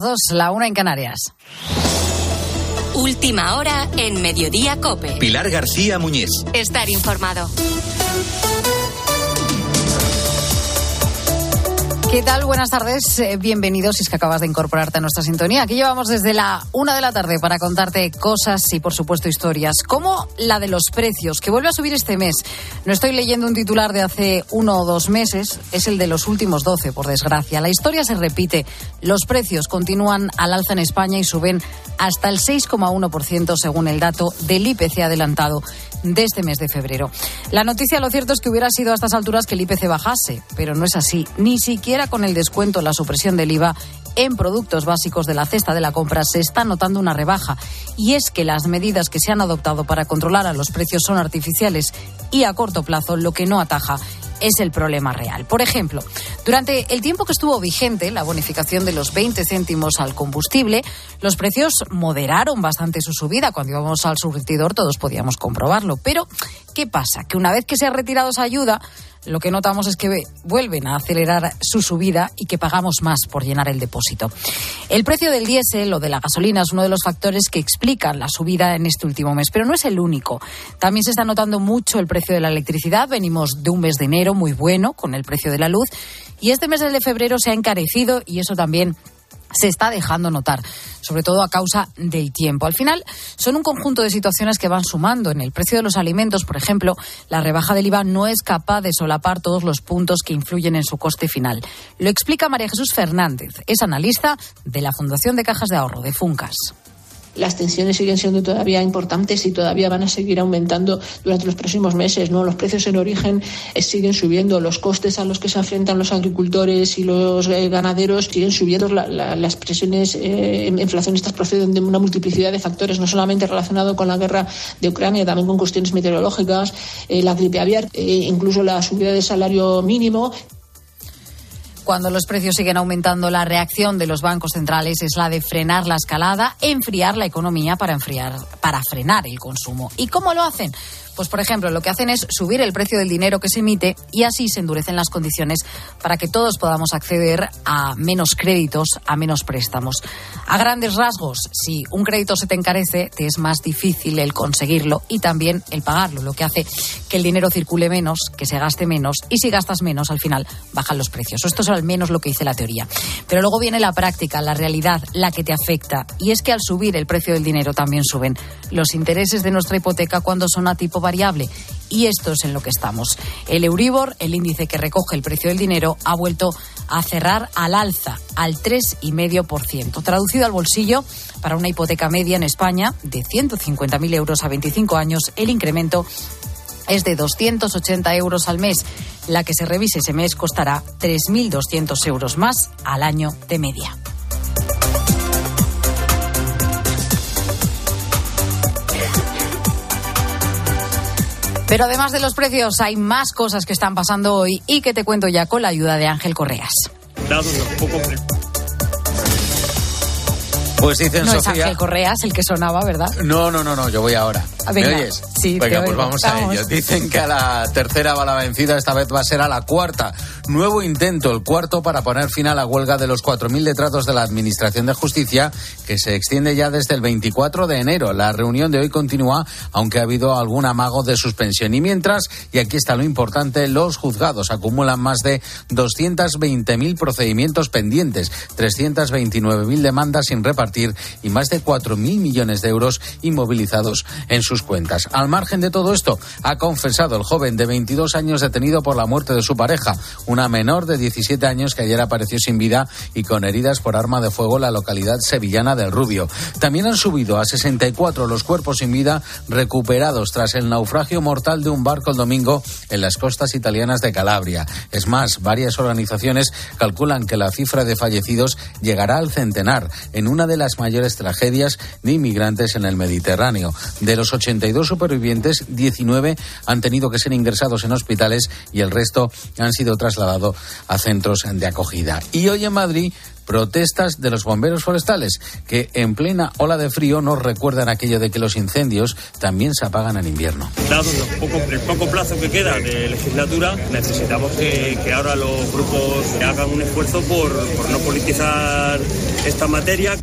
Dos, la una en Canarias. Última hora en Mediodía Cope. Pilar García Muñiz. Estar informado. ¿Qué tal? Buenas tardes. Eh, bienvenidos si es que acabas de incorporarte a nuestra sintonía. Aquí llevamos desde la una de la tarde para contarte cosas y, por supuesto, historias, como la de los precios, que vuelve a subir este mes. No estoy leyendo un titular de hace uno o dos meses, es el de los últimos doce, por desgracia. La historia se repite. Los precios continúan al alza en España y suben hasta el 6,1% según el dato del IPC adelantado de este mes de febrero. La noticia, lo cierto es que hubiera sido a estas alturas que el IPC bajase, pero no es así. Ni siquiera con el descuento, la supresión del IVA en productos básicos de la cesta de la compra se está notando una rebaja. Y es que las medidas que se han adoptado para controlar a los precios son artificiales y a corto plazo lo que no ataja es el problema real. Por ejemplo, durante el tiempo que estuvo vigente la bonificación de los 20 céntimos al combustible, los precios moderaron bastante su subida. Cuando íbamos al surtidor todos podíamos comprobarlo. Pero, ¿qué pasa? Que una vez que se ha retirado esa ayuda, lo que notamos es que vuelven a acelerar su subida y que pagamos más por llenar el depósito. El precio del diésel o de la gasolina es uno de los factores que explican la subida en este último mes, pero no es el único. También se está notando mucho el precio de la electricidad. Venimos de un mes de enero muy bueno con el precio de la luz y este mes de febrero se ha encarecido y eso también se está dejando notar, sobre todo a causa del tiempo. Al final, son un conjunto de situaciones que van sumando. En el precio de los alimentos, por ejemplo, la rebaja del IVA no es capaz de solapar todos los puntos que influyen en su coste final. Lo explica María Jesús Fernández, es analista de la Fundación de Cajas de Ahorro de Funcas las tensiones siguen siendo todavía importantes y todavía van a seguir aumentando durante los próximos meses. ¿no? Los precios en origen eh, siguen subiendo, los costes a los que se enfrentan los agricultores y los eh, ganaderos siguen subiendo. las presiones eh, inflacionistas proceden de una multiplicidad de factores, no solamente relacionado con la guerra de Ucrania, también con cuestiones meteorológicas, la gripe aviar, incluso la subida del salario mínimo cuando los precios siguen aumentando, la reacción de los bancos centrales es la de frenar la escalada, enfriar la economía para enfriar, para frenar el consumo. ¿Y cómo lo hacen? Pues, por ejemplo, lo que hacen es subir el precio del dinero que se emite y así se endurecen las condiciones para que todos podamos acceder a menos créditos, a menos préstamos. A grandes rasgos, si un crédito se te encarece, te es más difícil el conseguirlo y también el pagarlo, lo que hace que el dinero circule menos, que se gaste menos y si gastas menos, al final bajan los precios. Esto es al menos lo que dice la teoría. Pero luego viene la práctica, la realidad, la que te afecta. Y es que al subir el precio del dinero también suben los intereses de nuestra hipoteca cuando son a tipo variable. Y esto es en lo que estamos. El Euribor, el índice que recoge el precio del dinero, ha vuelto a cerrar al alza, al 3,5%. Traducido al bolsillo, para una hipoteca media en España de 150.000 euros a 25 años, el incremento es de 280 euros al mes. La que se revise ese mes costará 3.200 euros más al año de media. Pero además de los precios, hay más cosas que están pasando hoy y que te cuento ya con la ayuda de Ángel Correas. Pues dicen no Sofía. es Ángel Correas el que sonaba, ¿verdad? No, no, no, no, yo voy ahora. Ah, venga. ¿Me oyes? Sí, Venga, te pues oigo. vamos a Vamos. ello. Dicen que a la tercera va la vencida, esta vez va a ser a la cuarta. Nuevo intento, el cuarto para poner fin a la huelga de los 4.000 letrados de la Administración de Justicia, que se extiende ya desde el 24 de enero. La reunión de hoy continúa, aunque ha habido algún amago de suspensión. Y mientras, y aquí está lo importante, los juzgados acumulan más de 220.000 procedimientos pendientes, 329.000 demandas sin repartir y más de 4.000 millones de euros inmovilizados en sus cuentas. Al margen de todo esto, ha confesado el joven de 22 años detenido por la muerte de su pareja, menor de 17 años que ayer apareció sin vida y con heridas por arma de fuego en la localidad sevillana del Rubio. También han subido a 64 los cuerpos sin vida recuperados tras el naufragio mortal de un barco el domingo en las costas italianas de Calabria. Es más, varias organizaciones calculan que la cifra de fallecidos llegará al centenar en una de las mayores tragedias de inmigrantes en el Mediterráneo. De los 82 supervivientes, 19 han tenido que ser ingresados en hospitales y el resto han sido trasladados a centros de acogida. Y hoy en Madrid protestas de los bomberos forestales, que en plena ola de frío nos recuerdan aquello de que los incendios también se apagan en invierno. Dado el poco plazo que queda de legislatura, necesitamos que, ahora los grupos hagan un esfuerzo por, por no politizar esta materia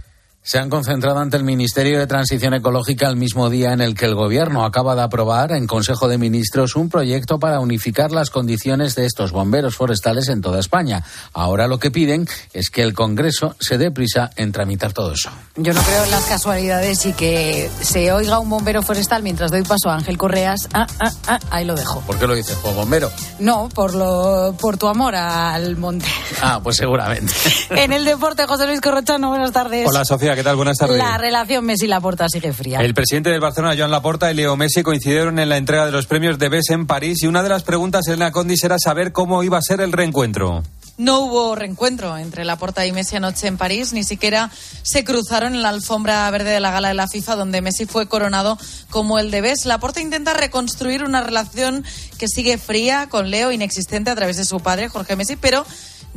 se han concentrado ante el Ministerio de Transición Ecológica el mismo día en el que el Gobierno acaba de aprobar en Consejo de Ministros un proyecto para unificar las condiciones de estos bomberos forestales en toda España. Ahora lo que piden es que el Congreso se dé prisa en tramitar todo eso. Yo no creo en las casualidades y que se oiga un bombero forestal mientras doy paso a Ángel Correas. Ah, ah, ah, ahí lo dejo. ¿Por qué lo dices? ¿Por bombero? No, por, lo, por tu amor al monte. Ah, pues seguramente. en el deporte, José Luis Corrochano, buenas tardes. Hola, Sofía. ¿Qué tal? Buenas tardes. La relación Messi-Laporta sigue fría. El presidente del Barcelona, Joan Laporta, y Leo Messi coincidieron en la entrega de los premios de BES en París y una de las preguntas en la Condis era saber cómo iba a ser el reencuentro. No hubo reencuentro entre Laporta y Messi anoche en París, ni siquiera se cruzaron en la alfombra verde de la gala de la FIFA, donde Messi fue coronado como el de BES. Laporta intenta reconstruir una relación que sigue fría con Leo, inexistente a través de su padre, Jorge Messi, pero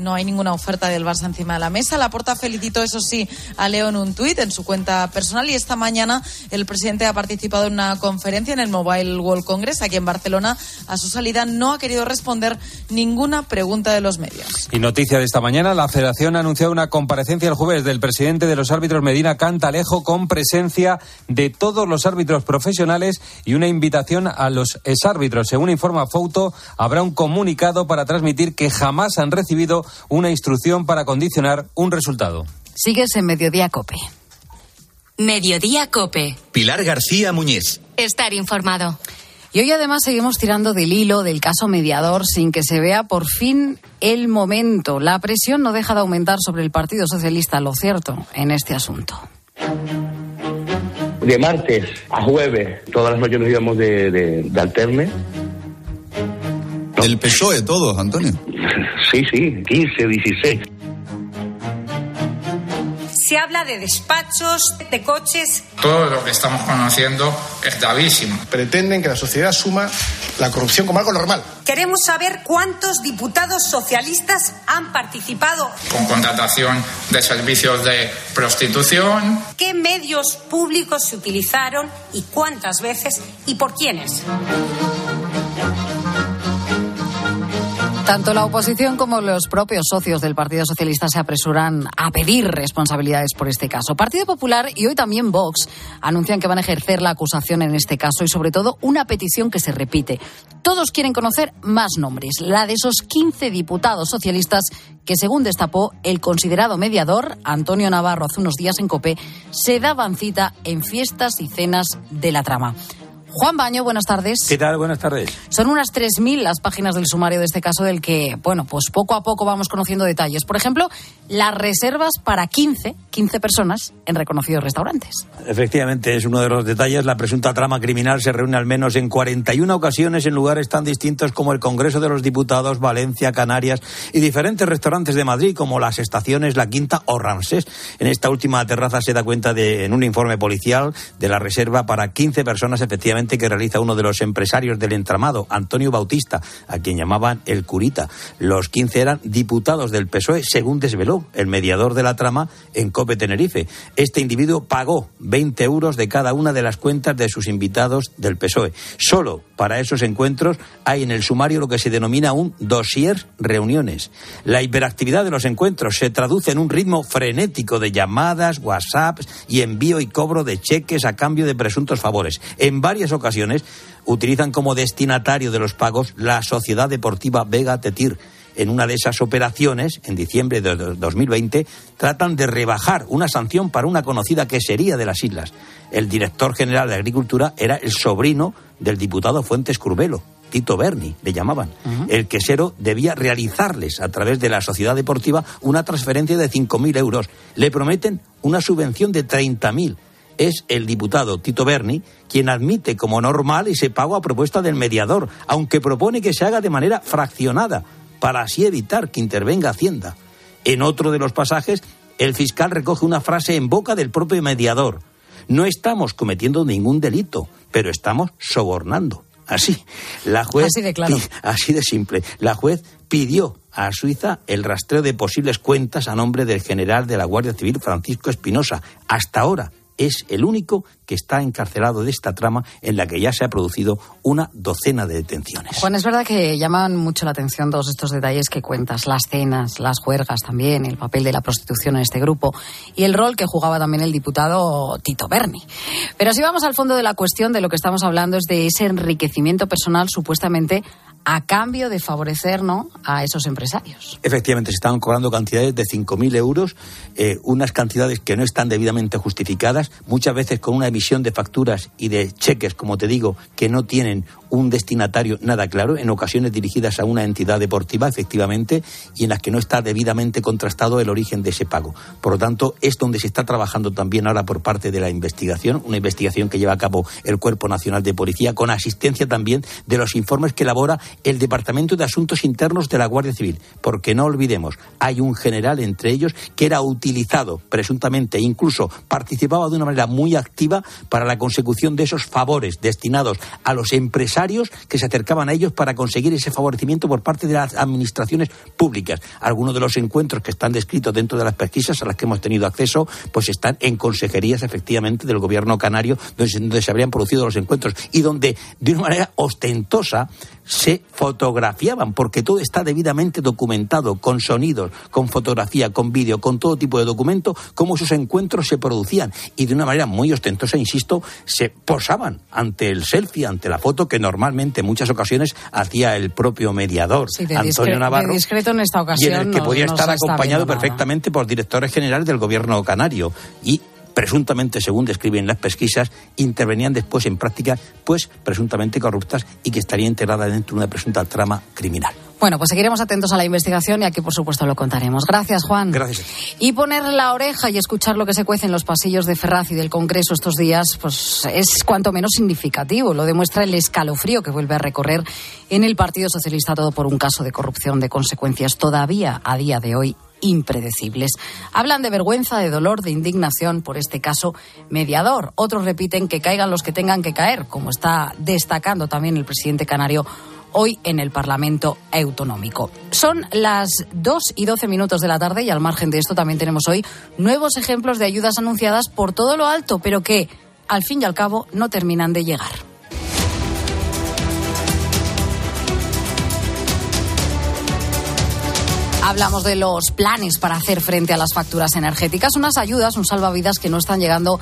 no hay ninguna oferta del Barça encima de la mesa. La Porta felicitó, eso sí, a Leo en un tuit en su cuenta personal y esta mañana el presidente ha participado en una conferencia en el Mobile World Congress aquí en Barcelona. A su salida no ha querido responder ninguna pregunta de los medios. Y noticia de esta mañana, la Federación ha anunciado una comparecencia el jueves del presidente de los árbitros Medina Cantalejo con presencia de todos los árbitros profesionales y una invitación a los exárbitros. Según informa Fouto, habrá un comunicado para transmitir que jamás han recibido una instrucción para condicionar un resultado. Sigues en Mediodía Cope. Mediodía Cope. Pilar García Muñiz. Estar informado. Y hoy además seguimos tirando del hilo del caso mediador sin que se vea por fin el momento. La presión no deja de aumentar sobre el Partido Socialista, lo cierto, en este asunto. De martes a jueves, todas las noches nos íbamos de, de alterne el PSOE todos, Antonio. Sí, sí, 15, 16. Se habla de despachos, de coches. Todo lo que estamos conociendo es gravísimo. Pretenden que la sociedad suma la corrupción como algo normal. Queremos saber cuántos diputados socialistas han participado. Con contratación de servicios de prostitución. ¿Qué medios públicos se utilizaron y cuántas veces y por quiénes? Tanto la oposición como los propios socios del Partido Socialista se apresuran a pedir responsabilidades por este caso. Partido Popular y hoy también Vox anuncian que van a ejercer la acusación en este caso y sobre todo una petición que se repite. Todos quieren conocer más nombres, la de esos 15 diputados socialistas que según destapó el considerado mediador Antonio Navarro hace unos días en COPE, se daban cita en fiestas y cenas de la trama. Juan Baño, buenas tardes. ¿Qué tal? Buenas tardes. Son unas 3.000 las páginas del sumario de este caso del que, bueno, pues poco a poco vamos conociendo detalles. Por ejemplo, las reservas para 15, 15 personas en reconocidos restaurantes. Efectivamente, es uno de los detalles. La presunta trama criminal se reúne al menos en 41 ocasiones en lugares tan distintos como el Congreso de los Diputados, Valencia, Canarias y diferentes restaurantes de Madrid como las estaciones La Quinta o Ramsés. En esta última terraza se da cuenta de, en un informe policial de la reserva para 15 personas efectivamente que realiza uno de los empresarios del entramado, Antonio Bautista, a quien llamaban el curita. Los 15 eran diputados del PSOE, según desveló el mediador de la trama en COPE Tenerife. Este individuo pagó 20 euros de cada una de las cuentas de sus invitados del PSOE. Solo para esos encuentros hay en el sumario lo que se denomina un dossier reuniones. La hiperactividad de los encuentros se traduce en un ritmo frenético de llamadas, WhatsApps y envío y cobro de cheques a cambio de presuntos favores. En varias ocasiones utilizan como destinatario de los pagos la Sociedad Deportiva Vega Tetir. En una de esas operaciones, en diciembre de 2020, tratan de rebajar una sanción para una conocida quesería de las islas. El director general de Agricultura era el sobrino del diputado Fuentes Curbelo, Tito Berni, le llamaban. El quesero debía realizarles a través de la sociedad deportiva una transferencia de 5.000 euros. Le prometen una subvención de 30.000 es el diputado Tito Berni quien admite como normal ese pago a propuesta del mediador, aunque propone que se haga de manera fraccionada, para así evitar que intervenga Hacienda. En otro de los pasajes, el fiscal recoge una frase en boca del propio mediador. No estamos cometiendo ningún delito. pero estamos sobornando. Así, la juez, Así de claro. así de simple. La juez pidió a Suiza el rastreo de posibles cuentas a nombre del general de la Guardia Civil Francisco Espinosa. Hasta ahora es el único que está encarcelado de esta trama en la que ya se ha producido una docena de detenciones. Juan, es verdad que llaman mucho la atención todos estos detalles que cuentas, las cenas, las juergas también, el papel de la prostitución en este grupo y el rol que jugaba también el diputado Tito Berni. Pero si vamos al fondo de la cuestión, de lo que estamos hablando es de ese enriquecimiento personal supuestamente a cambio de favorecer a esos empresarios. Efectivamente, se estaban cobrando cantidades de 5.000 euros, eh, unas cantidades que no están debidamente justificadas, muchas veces con una emisión de facturas y de cheques, como te digo, que no tienen un destinatario nada claro, en ocasiones dirigidas a una entidad deportiva, efectivamente, y en las que no está debidamente contrastado el origen de ese pago. Por lo tanto, es donde se está trabajando también ahora por parte de la investigación, una investigación que lleva a cabo el Cuerpo Nacional de Policía, con asistencia también de los informes que elabora el Departamento de Asuntos Internos de la Guardia Civil. Porque no olvidemos, hay un general entre ellos que era utilizado presuntamente e incluso participaba de una manera muy activa para la consecución de esos favores destinados a los empresarios que se acercaban a ellos para conseguir ese favorecimiento por parte de las administraciones públicas. Algunos de los encuentros que están descritos dentro de las pesquisas a las que hemos tenido acceso, pues están en consejerías efectivamente del gobierno canario, donde, se habrían producido los encuentros y donde de una manera ostentosa se fotografiaban, porque todo está debidamente documentado, con sonidos, con fotografía, con vídeo, con todo tipo de documento, cómo esos encuentros se producían. Y de una manera muy ostentosa, insisto, se posaban ante el selfie, ante la foto que normalmente en muchas ocasiones hacía el propio mediador, Sí, de Antonio Navarro. de discreto en esta y ocasión en el que no- podía no estar acompañado nada. perfectamente por directores generales del gobierno canario y presuntamente, según describen las pesquisas, intervenían después en prácticas, pues presuntamente corruptas y que estaría integrada dentro de una presunta trama criminal. Bueno, pues seguiremos atentos a la investigación y aquí, por supuesto, lo contaremos. Gracias, Juan. Gracias. Y poner la oreja y escuchar lo que se cuece en los pasillos de Ferraz y del Congreso estos días, pues es cuanto menos significativo. Lo demuestra el escalofrío que vuelve a recorrer en el Partido Socialista todo por un caso de corrupción de consecuencias todavía a día de hoy impredecibles. Hablan de vergüenza, de dolor, de indignación por este caso mediador. Otros repiten que caigan los que tengan que caer, como está destacando también el presidente canario hoy en el Parlamento Autonómico. Son las 2 y 12 minutos de la tarde y al margen de esto también tenemos hoy nuevos ejemplos de ayudas anunciadas por todo lo alto, pero que al fin y al cabo no terminan de llegar. Hablamos de los planes para hacer frente a las facturas energéticas, unas ayudas, un salvavidas que no están llegando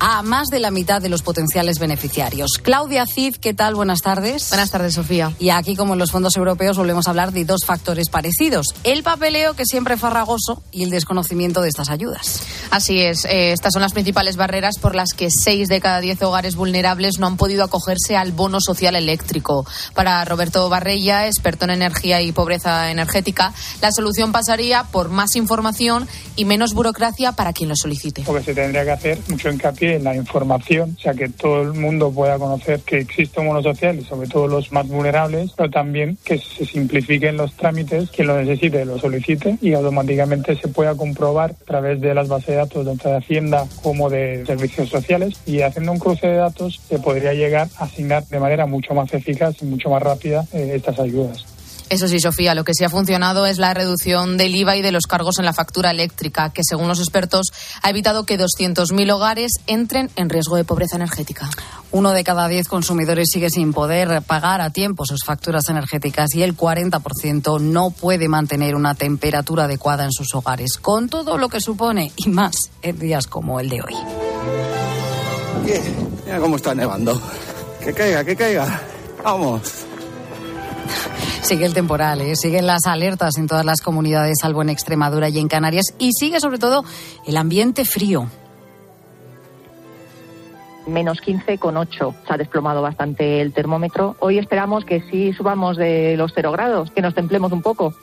a más de la mitad de los potenciales beneficiarios. Claudia Cid, ¿qué tal? Buenas tardes. Buenas tardes, Sofía. Y aquí, como en los fondos europeos, volvemos a hablar de dos factores parecidos. El papeleo, que siempre es farragoso, y el desconocimiento de estas ayudas. Así es, eh, estas son las principales barreras por las que seis de cada diez hogares vulnerables no han podido acogerse al bono social eléctrico. Para Roberto Barrella, experto en energía y pobreza energética, la solución pasaría por más información y menos burocracia para quien lo solicite. Porque se tendría que hacer mucho hincapié la información, o sea, que todo el mundo pueda conocer que existe un bono social y sobre todo los más vulnerables, pero también que se simplifiquen los trámites, quien lo necesite lo solicite y automáticamente se pueda comprobar a través de las bases de datos tanto de Hacienda como de servicios sociales y haciendo un cruce de datos se podría llegar a asignar de manera mucho más eficaz y mucho más rápida eh, estas ayudas. Eso sí, Sofía, lo que sí ha funcionado es la reducción del IVA y de los cargos en la factura eléctrica, que según los expertos ha evitado que 200.000 hogares entren en riesgo de pobreza energética. Uno de cada diez consumidores sigue sin poder pagar a tiempo sus facturas energéticas y el 40% no puede mantener una temperatura adecuada en sus hogares, con todo lo que supone y más en días como el de hoy. Mira cómo está nevando. Que caiga, que caiga. Vamos. Sigue el temporal, ¿eh? siguen las alertas en todas las comunidades, salvo en Extremadura y en Canarias, y sigue sobre todo el ambiente frío. menos 15,8. Se ha desplomado bastante el termómetro. Hoy esperamos que sí subamos de los 0 grados, que nos templemos un poco.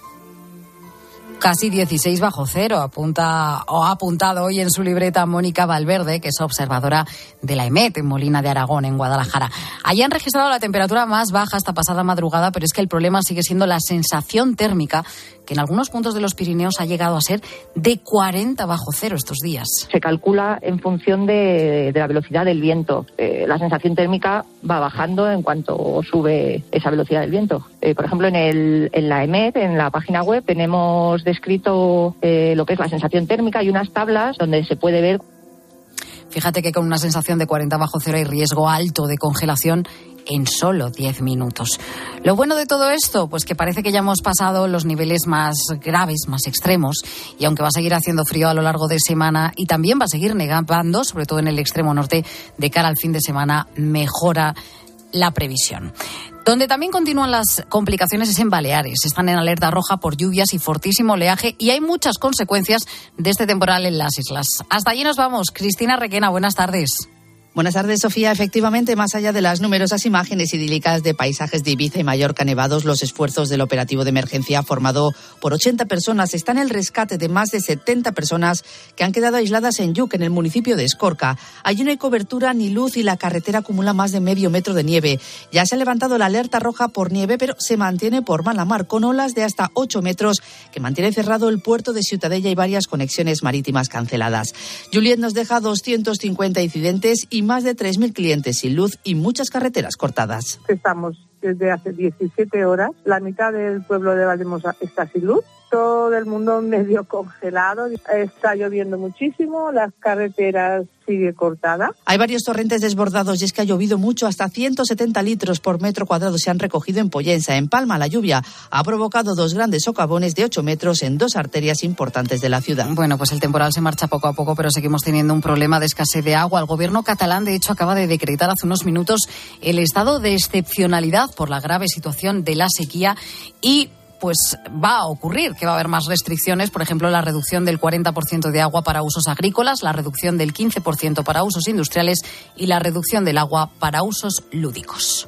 Casi 16 bajo cero, apunta o ha apuntado hoy en su libreta Mónica Valverde, que es observadora de la EMET en Molina de Aragón, en Guadalajara. Allí han registrado la temperatura más baja esta pasada madrugada, pero es que el problema sigue siendo la sensación térmica que en algunos puntos de los Pirineos ha llegado a ser de 40 bajo cero estos días. Se calcula en función de, de la velocidad del viento. Eh, la sensación térmica va bajando en cuanto sube esa velocidad del viento. Eh, por ejemplo, en, el, en la EMET, en la página web, tenemos descrito eh, lo que es la sensación térmica y unas tablas donde se puede ver Fíjate que con una sensación de 40 bajo cero hay riesgo alto de congelación en solo 10 minutos. Lo bueno de todo esto, pues que parece que ya hemos pasado los niveles más graves, más extremos, y aunque va a seguir haciendo frío a lo largo de semana y también va a seguir negando, sobre todo en el extremo norte, de cara al fin de semana, mejora la previsión. Donde también continúan las complicaciones es en Baleares. Están en alerta roja por lluvias y fortísimo oleaje y hay muchas consecuencias de este temporal en las islas. Hasta allí nos vamos. Cristina Requena, buenas tardes. Buenas tardes, Sofía. Efectivamente, más allá de las numerosas imágenes idílicas de paisajes de Ibiza y Mallorca nevados, los esfuerzos del operativo de emergencia formado por 80 personas están en el rescate de más de 70 personas que han quedado aisladas en Yuc, en el municipio de Escorca. Allí no hay cobertura ni luz y la carretera acumula más de medio metro de nieve. Ya se ha levantado la alerta roja por nieve, pero se mantiene por mala mar, con olas de hasta 8 metros que mantiene cerrado el puerto de Ciutadella y varias conexiones marítimas canceladas. Juliet nos deja 250 incidentes y más de 3.000 clientes sin luz y muchas carreteras cortadas. Estamos desde hace 17 horas. La mitad del pueblo de Valdemosa está sin luz. Todo el mundo medio congelado. Está lloviendo muchísimo. Las carreteras sigue cortada. Hay varios torrentes desbordados y es que ha llovido mucho. Hasta 170 litros por metro cuadrado se han recogido en Pollensa. En Palma, la lluvia ha provocado dos grandes socavones de 8 metros en dos arterias importantes de la ciudad. Bueno, pues el temporal se marcha poco a poco, pero seguimos teniendo un problema de escasez de agua. El gobierno catalán, de hecho, acaba de decretar hace unos minutos el estado de excepcionalidad por la grave situación de la sequía y pues va a ocurrir que va a haber más restricciones, por ejemplo, la reducción del 40% de agua para usos agrícolas, la reducción del 15% para usos industriales y la reducción del agua para usos lúdicos.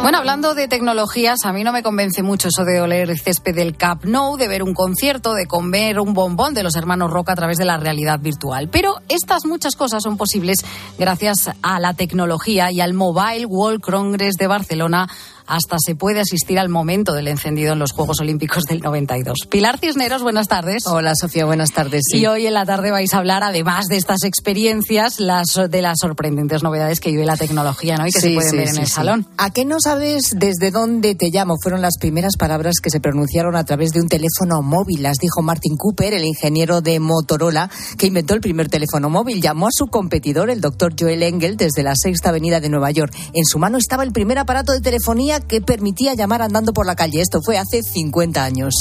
Bueno, hablando de tecnologías, a mí no me convence mucho eso de oler el césped del Cap Nou, de ver un concierto, de comer un bombón de los hermanos Roca a través de la realidad virtual. Pero estas muchas cosas son posibles gracias a la tecnología y al Mobile World Congress de Barcelona hasta se puede asistir al momento del encendido en los Juegos Olímpicos del 92. Pilar Cisneros, buenas tardes. Hola Sofía, buenas tardes. Y hoy en la tarde vais a hablar, además de estas experiencias, las, de las sorprendentes novedades que vive la tecnología ¿no? y que se pueden ver en el salón. ¿A qué no sabes desde dónde te llamo? Fueron las primeras palabras que se pronunciaron a través de un teléfono móvil. Las dijo Martin Cooper, el ingeniero de Motorola, que inventó el primer teléfono móvil. Llamó a su competidor, el doctor Joel Engel, desde la Sexta Avenida de Nueva York. En su mano estaba el primer aparato de telefonía que permitía llamar andando por la calle. Esto fue hace 50 años.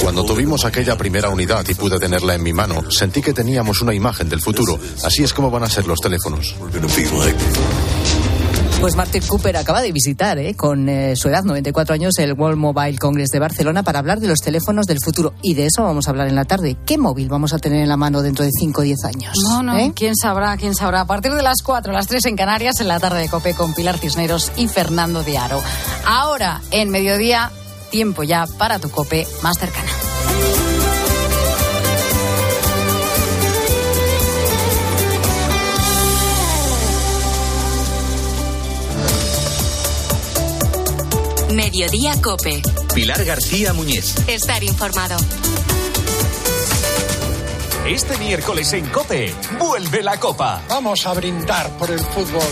Cuando tuvimos aquella primera unidad y pude tenerla en mi mano, sentí que teníamos una imagen del futuro. Así es como van a ser los teléfonos. Pues Martin Cooper acaba de visitar, ¿eh? con eh, su edad, 94 años, el World Mobile Congress de Barcelona para hablar de los teléfonos del futuro. Y de eso vamos a hablar en la tarde. ¿Qué móvil vamos a tener en la mano dentro de 5 o 10 años? No, no, ¿Eh? quién sabrá, quién sabrá. A partir de las 4, las 3 en Canarias, en la tarde de Cope con Pilar Cisneros y Fernando de Aro. Ahora, en mediodía, tiempo ya para tu Cope más cercana. Mediodía Cope. Pilar García Muñiz. Estar informado. Este miércoles en Cope, vuelve la Copa. Vamos a brindar por el fútbol.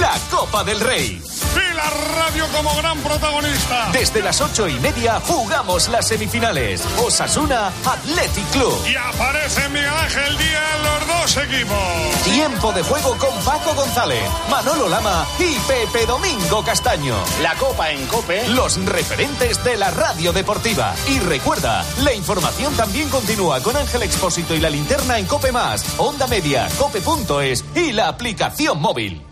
La Copa del Rey. La radio como gran protagonista. Desde las ocho y media jugamos las semifinales. Osasuna Athletic Club. Y aparece Miguel Ángel Díaz en los dos equipos. Tiempo de juego con Paco González, Manolo Lama y Pepe Domingo Castaño. La Copa en Cope. Los referentes de la radio deportiva. Y recuerda, la información también continúa con Ángel Expósito y la linterna en Cope Más, Onda Media, Cope.es y la aplicación móvil.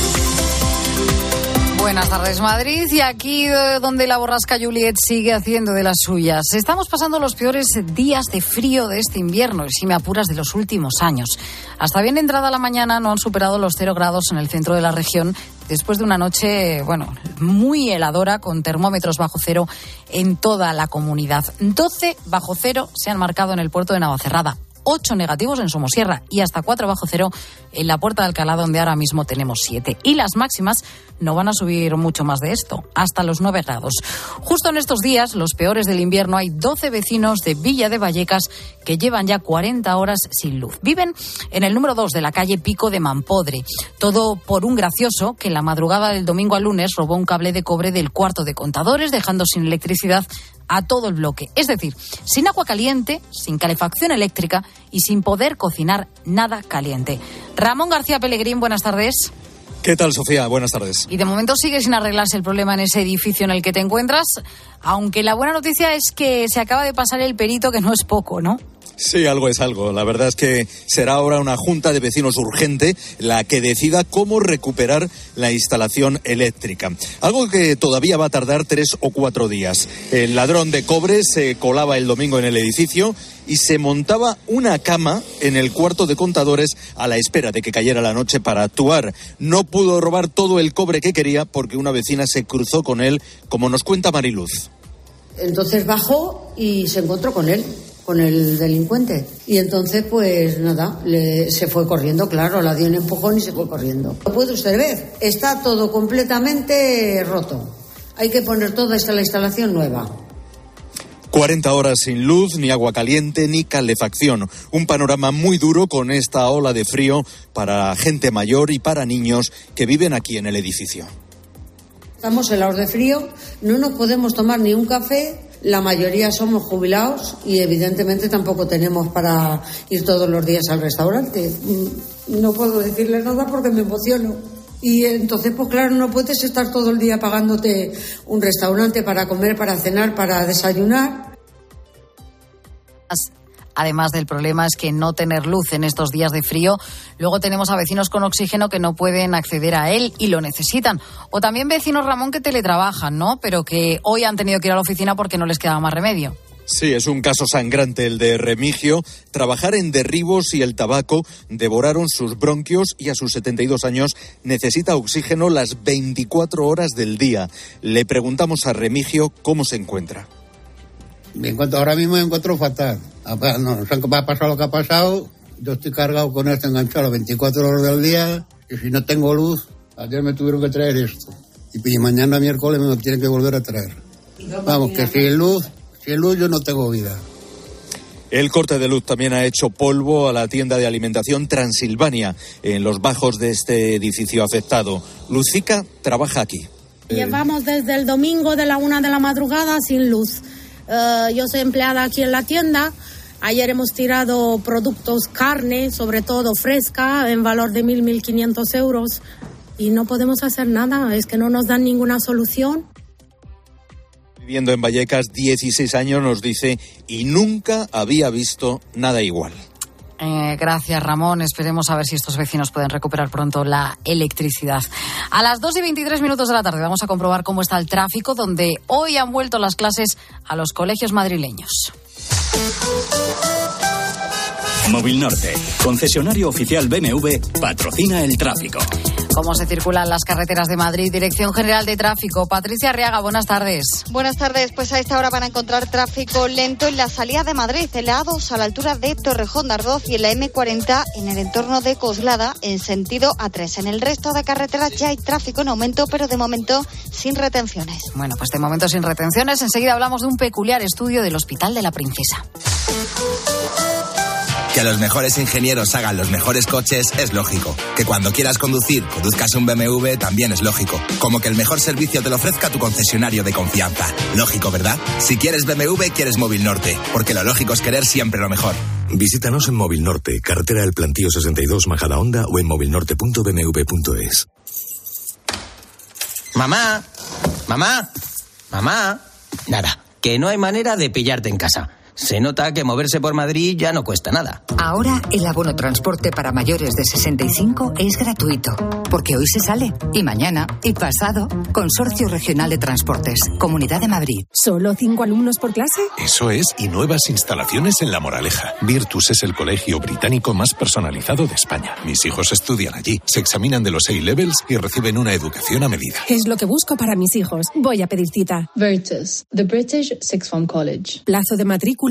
Buenas tardes, Madrid. Y aquí eh, donde la borrasca Juliet sigue haciendo de las suyas. Estamos pasando los peores días de frío de este invierno, y si me apuras, de los últimos años. Hasta bien entrada la mañana no han superado los cero grados en el centro de la región, después de una noche, bueno, muy heladora, con termómetros bajo cero en toda la comunidad. 12 bajo cero se han marcado en el puerto de Navacerrada. 8 negativos en Somosierra y hasta 4 bajo cero en la Puerta de Alcalá, donde ahora mismo tenemos 7. Y las máximas no van a subir mucho más de esto, hasta los 9 grados. Justo en estos días, los peores del invierno, hay 12 vecinos de Villa de Vallecas que llevan ya 40 horas sin luz. Viven en el número 2 de la calle Pico de Mampodre. Todo por un gracioso que en la madrugada del domingo al lunes robó un cable de cobre del cuarto de contadores, dejando sin electricidad a todo el bloque. Es decir, sin agua caliente, sin calefacción eléctrica y sin poder cocinar nada caliente. Ramón García Pellegrín, buenas tardes. ¿Qué tal, Sofía? Buenas tardes. Y de momento sigue sin arreglarse el problema en ese edificio en el que te encuentras, aunque la buena noticia es que se acaba de pasar el perito, que no es poco, ¿no? Sí, algo es algo. La verdad es que será ahora una junta de vecinos urgente la que decida cómo recuperar la instalación eléctrica. Algo que todavía va a tardar tres o cuatro días. El ladrón de cobre se colaba el domingo en el edificio y se montaba una cama en el cuarto de contadores a la espera de que cayera la noche para actuar. No pudo robar todo el cobre que quería porque una vecina se cruzó con él, como nos cuenta Mariluz. Entonces bajó y se encontró con él con el delincuente. Y entonces, pues nada, le, se fue corriendo, claro, la dio un empujón y se fue corriendo. Lo puede usted ver, está todo completamente roto. Hay que poner toda esta, la instalación nueva. 40 horas sin luz, ni agua caliente, ni calefacción. Un panorama muy duro con esta ola de frío para gente mayor y para niños que viven aquí en el edificio. Estamos helados de frío, no nos podemos tomar ni un café, la mayoría somos jubilados y evidentemente tampoco tenemos para ir todos los días al restaurante. Mm, No puedo decirle nada porque me emociono. Y entonces, pues claro, no puedes estar todo el día pagándote un restaurante para comer, para cenar, para desayunar. Además del problema es que no tener luz en estos días de frío, luego tenemos a vecinos con oxígeno que no pueden acceder a él y lo necesitan. O también vecinos, Ramón, que teletrabajan, ¿no? Pero que hoy han tenido que ir a la oficina porque no les quedaba más remedio. Sí, es un caso sangrante el de Remigio. Trabajar en derribos y el tabaco devoraron sus bronquios y a sus 72 años necesita oxígeno las 24 horas del día. Le preguntamos a Remigio cómo se encuentra. Me encuentro, ahora mismo me encuentro fatal. No, no sé qué ha pasado lo que ha pasado. Yo estoy cargado con esto enganchado las 24 horas del día. Y si no tengo luz, ayer me tuvieron que traer esto. Y, y mañana miércoles me lo tienen que volver a traer. Vamos, que sin luz, sin luz yo no tengo vida. El corte de luz también ha hecho polvo a la tienda de alimentación Transilvania, en los bajos de este edificio afectado. Lucica trabaja aquí. Llevamos desde el domingo de la una de la madrugada sin luz. Eh, yo soy empleada aquí en la tienda. Ayer hemos tirado productos, carne, sobre todo fresca, en valor de 1.000, 1.500 euros. Y no podemos hacer nada, es que no nos dan ninguna solución. Viviendo en Vallecas 16 años nos dice y nunca había visto nada igual. Eh, gracias, Ramón. Esperemos a ver si estos vecinos pueden recuperar pronto la electricidad. A las 2 y 23 minutos de la tarde vamos a comprobar cómo está el tráfico, donde hoy han vuelto las clases a los colegios madrileños. Móvil Norte, concesionario oficial BMW, patrocina el tráfico. Cómo se circulan las carreteras de Madrid. Dirección General de Tráfico. Patricia Arriaga, buenas tardes. Buenas tardes. Pues a esta hora van a encontrar tráfico lento en la salida de Madrid, en la A2 a la altura de Torrejón de Ardoz y en la M40 en el entorno de Coslada en sentido A3. En el resto de carreteras ya hay tráfico en aumento, pero de momento sin retenciones. Bueno, pues de momento sin retenciones. Enseguida hablamos de un peculiar estudio del Hospital de la Princesa. Que los mejores ingenieros hagan los mejores coches es lógico. Que cuando quieras conducir, conduzcas un BMW también es lógico. Como que el mejor servicio te lo ofrezca tu concesionario de confianza. Lógico, ¿verdad? Si quieres BMW, quieres Móvil Norte. Porque lo lógico es querer siempre lo mejor. Visítanos en Móvil Norte, carretera del Plantío 62, Majada Honda o en movilnorte.bmv.es. Mamá, mamá, mamá. Nada, que no hay manera de pillarte en casa. Se nota que moverse por Madrid ya no cuesta nada. Ahora el abono transporte para mayores de 65 es gratuito, porque hoy se sale, y mañana, y pasado. Consorcio Regional de Transportes, Comunidad de Madrid. ¿Solo cinco alumnos por clase? Eso es, y nuevas instalaciones en La Moraleja. Virtus es el colegio británico más personalizado de España. Mis hijos estudian allí, se examinan de los A-levels y reciben una educación a medida. Es lo que busco para mis hijos. Voy a pedir cita. Virtus, The British Sixth Form College. Plazo de matrícula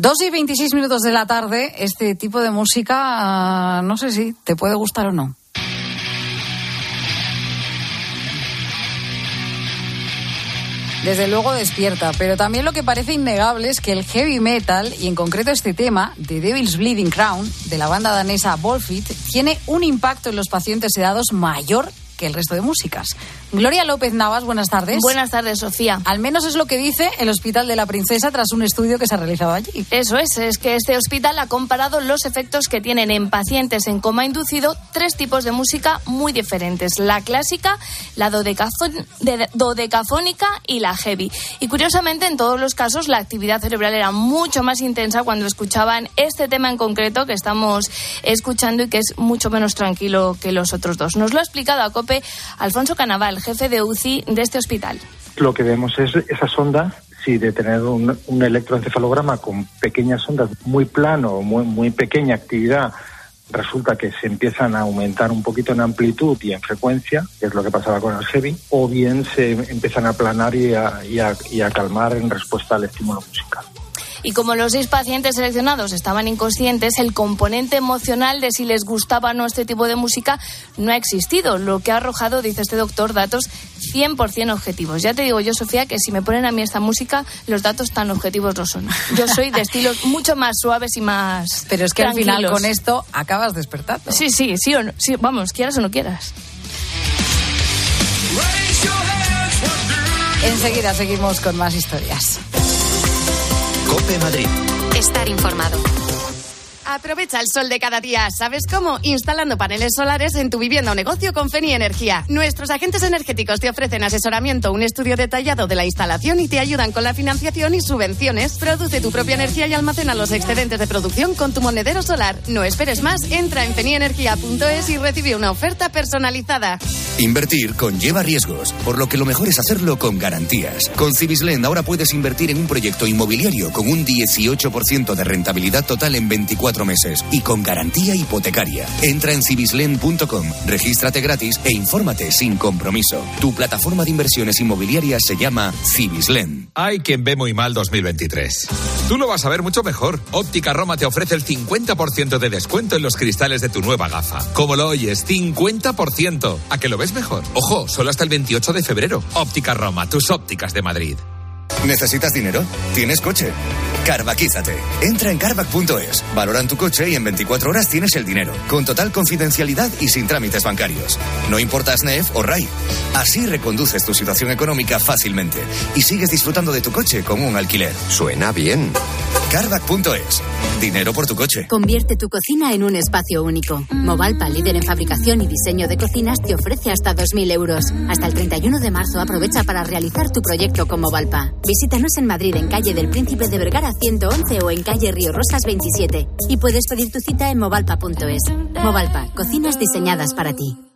2 y 26 minutos de la tarde, este tipo de música, no sé si te puede gustar o no. Desde luego despierta, pero también lo que parece innegable es que el heavy metal, y en concreto este tema, de Devil's Bleeding Crown, de la banda danesa Volfit, tiene un impacto en los pacientes sedados mayor que el resto de músicas. Gloria López Navas, buenas tardes. Buenas tardes, Sofía. Al menos es lo que dice el Hospital de la Princesa tras un estudio que se ha realizado allí. Eso es, es que este hospital ha comparado los efectos que tienen en pacientes en coma inducido tres tipos de música muy diferentes: la clásica, la dodecafónica y la heavy. Y curiosamente, en todos los casos, la actividad cerebral era mucho más intensa cuando escuchaban este tema en concreto que estamos escuchando y que es mucho menos tranquilo que los otros dos. Nos lo ha explicado a Alfonso Canaval, jefe de UCI de este hospital. Lo que vemos es esas ondas si de tener un, electroencefalograma con pequeñas ondas muy plano, muy, muy pequeña actividad, resulta que se empiezan a aumentar un poquito en amplitud y en frecuencia, que es lo que pasaba con el heavy, o bien se empiezan a aplanar y a calmar en respuesta al estímulo musical. Y como los seis pacientes seleccionados estaban inconscientes, el componente emocional de si les gustaba o no este tipo de música no ha existido, lo que ha arrojado, dice este doctor, datos 100% objetivos. Ya te digo yo, Sofía, que si me ponen a mí esta música, los datos tan objetivos no son. Yo soy de estilos mucho más suaves y más. Pero es que al final con esto acabas despertando. Sí, sí, sí o no. Sí, vamos, quieras o no quieras. Enseguida seguimos con más historias. Cope Madrid. Estar informado. Aprovecha el sol de cada día. ¿Sabes cómo? Instalando paneles solares en tu vivienda o negocio con Feni Energía. Nuestros agentes energéticos te ofrecen asesoramiento, un estudio detallado de la instalación y te ayudan con la financiación y subvenciones. Produce tu propia energía y almacena los excedentes de producción con tu monedero solar. No esperes más, entra en fenienergia.es y recibe una oferta personalizada. Invertir conlleva riesgos, por lo que lo mejor es hacerlo con garantías. Con Cibislend ahora puedes invertir en un proyecto inmobiliario con un 18% de rentabilidad total en 24 meses y con garantía hipotecaria. Entra en cibislend.com, regístrate gratis e infórmate sin compromiso. Tu plataforma de inversiones inmobiliarias se llama Cibislend. Hay quien ve muy mal 2023. Tú lo vas a ver mucho mejor. Óptica Roma te ofrece el 50% de descuento en los cristales de tu nueva gafa. Como lo oyes, 50%. ¿A que lo ves mejor? Ojo, solo hasta el 28 de febrero. Óptica Roma, tus ópticas de Madrid. ¿Necesitas dinero? ¿Tienes coche? Carvaquízate. Entra en carvac.es, valoran tu coche y en 24 horas tienes el dinero, con total confidencialidad y sin trámites bancarios. No importa SNEF o RAI. Así reconduces tu situación económica fácilmente y sigues disfrutando de tu coche con un alquiler. Suena bien. Carbac.es. Dinero por tu coche. Convierte tu cocina en un espacio único. Movalpa, líder en fabricación y diseño de cocinas, te ofrece hasta 2.000 euros. Hasta el 31 de marzo aprovecha para realizar tu proyecto con Movalpa. Visítanos en Madrid, en calle del Príncipe de Vergara 111 o en calle Río Rosas 27. Y puedes pedir tu cita en movalpa.es. Movalpa, cocinas diseñadas para ti.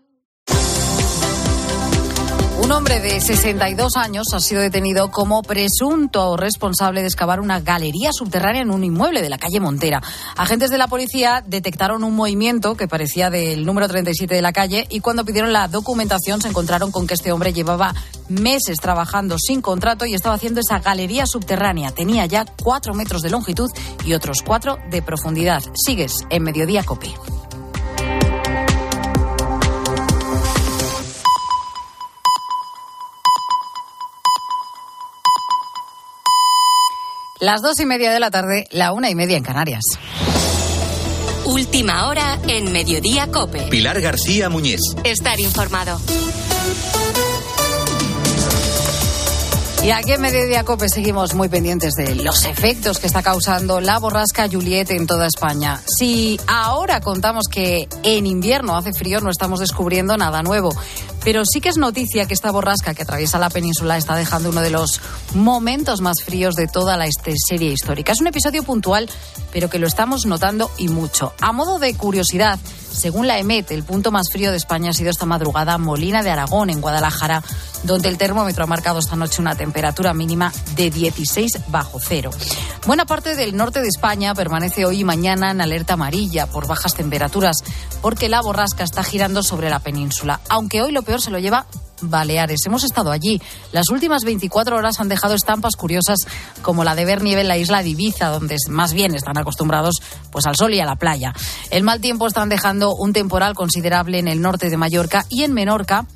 Un hombre de 62 años ha sido detenido como presunto responsable de excavar una galería subterránea en un inmueble de la calle Montera. Agentes de la policía detectaron un movimiento que parecía del número 37 de la calle y cuando pidieron la documentación se encontraron con que este hombre llevaba meses trabajando sin contrato y estaba haciendo esa galería subterránea. Tenía ya cuatro metros de longitud y otros cuatro de profundidad. Sigues en Mediodía Cope. Las dos y media de la tarde, la una y media en Canarias. Última hora en Mediodía Cope. Pilar García Muñiz. Estar informado. Y aquí en Mediodía Cope seguimos muy pendientes de los efectos que está causando la borrasca Juliet en toda España. Si ahora contamos que en invierno hace frío, no estamos descubriendo nada nuevo. Pero sí que es noticia que esta borrasca que atraviesa la península está dejando uno de los momentos más fríos de toda la este, serie histórica. Es un episodio puntual, pero que lo estamos notando y mucho. A modo de curiosidad, según la EMET, el punto más frío de España ha sido esta madrugada Molina de Aragón, en Guadalajara, donde el termómetro ha marcado esta noche una temperatura mínima de 16 bajo cero. Buena parte del norte de España permanece hoy y mañana en alerta amarilla por bajas temperaturas, porque la borrasca está girando sobre la península, aunque hoy lo peor se lo lleva Baleares. Hemos estado allí. Las últimas 24 horas han dejado estampas curiosas como la de ver nieve en la isla de Ibiza, donde más bien están acostumbrados pues al sol y a la playa. El mal tiempo están dejando un temporal considerable en el norte de Mallorca y en Menorca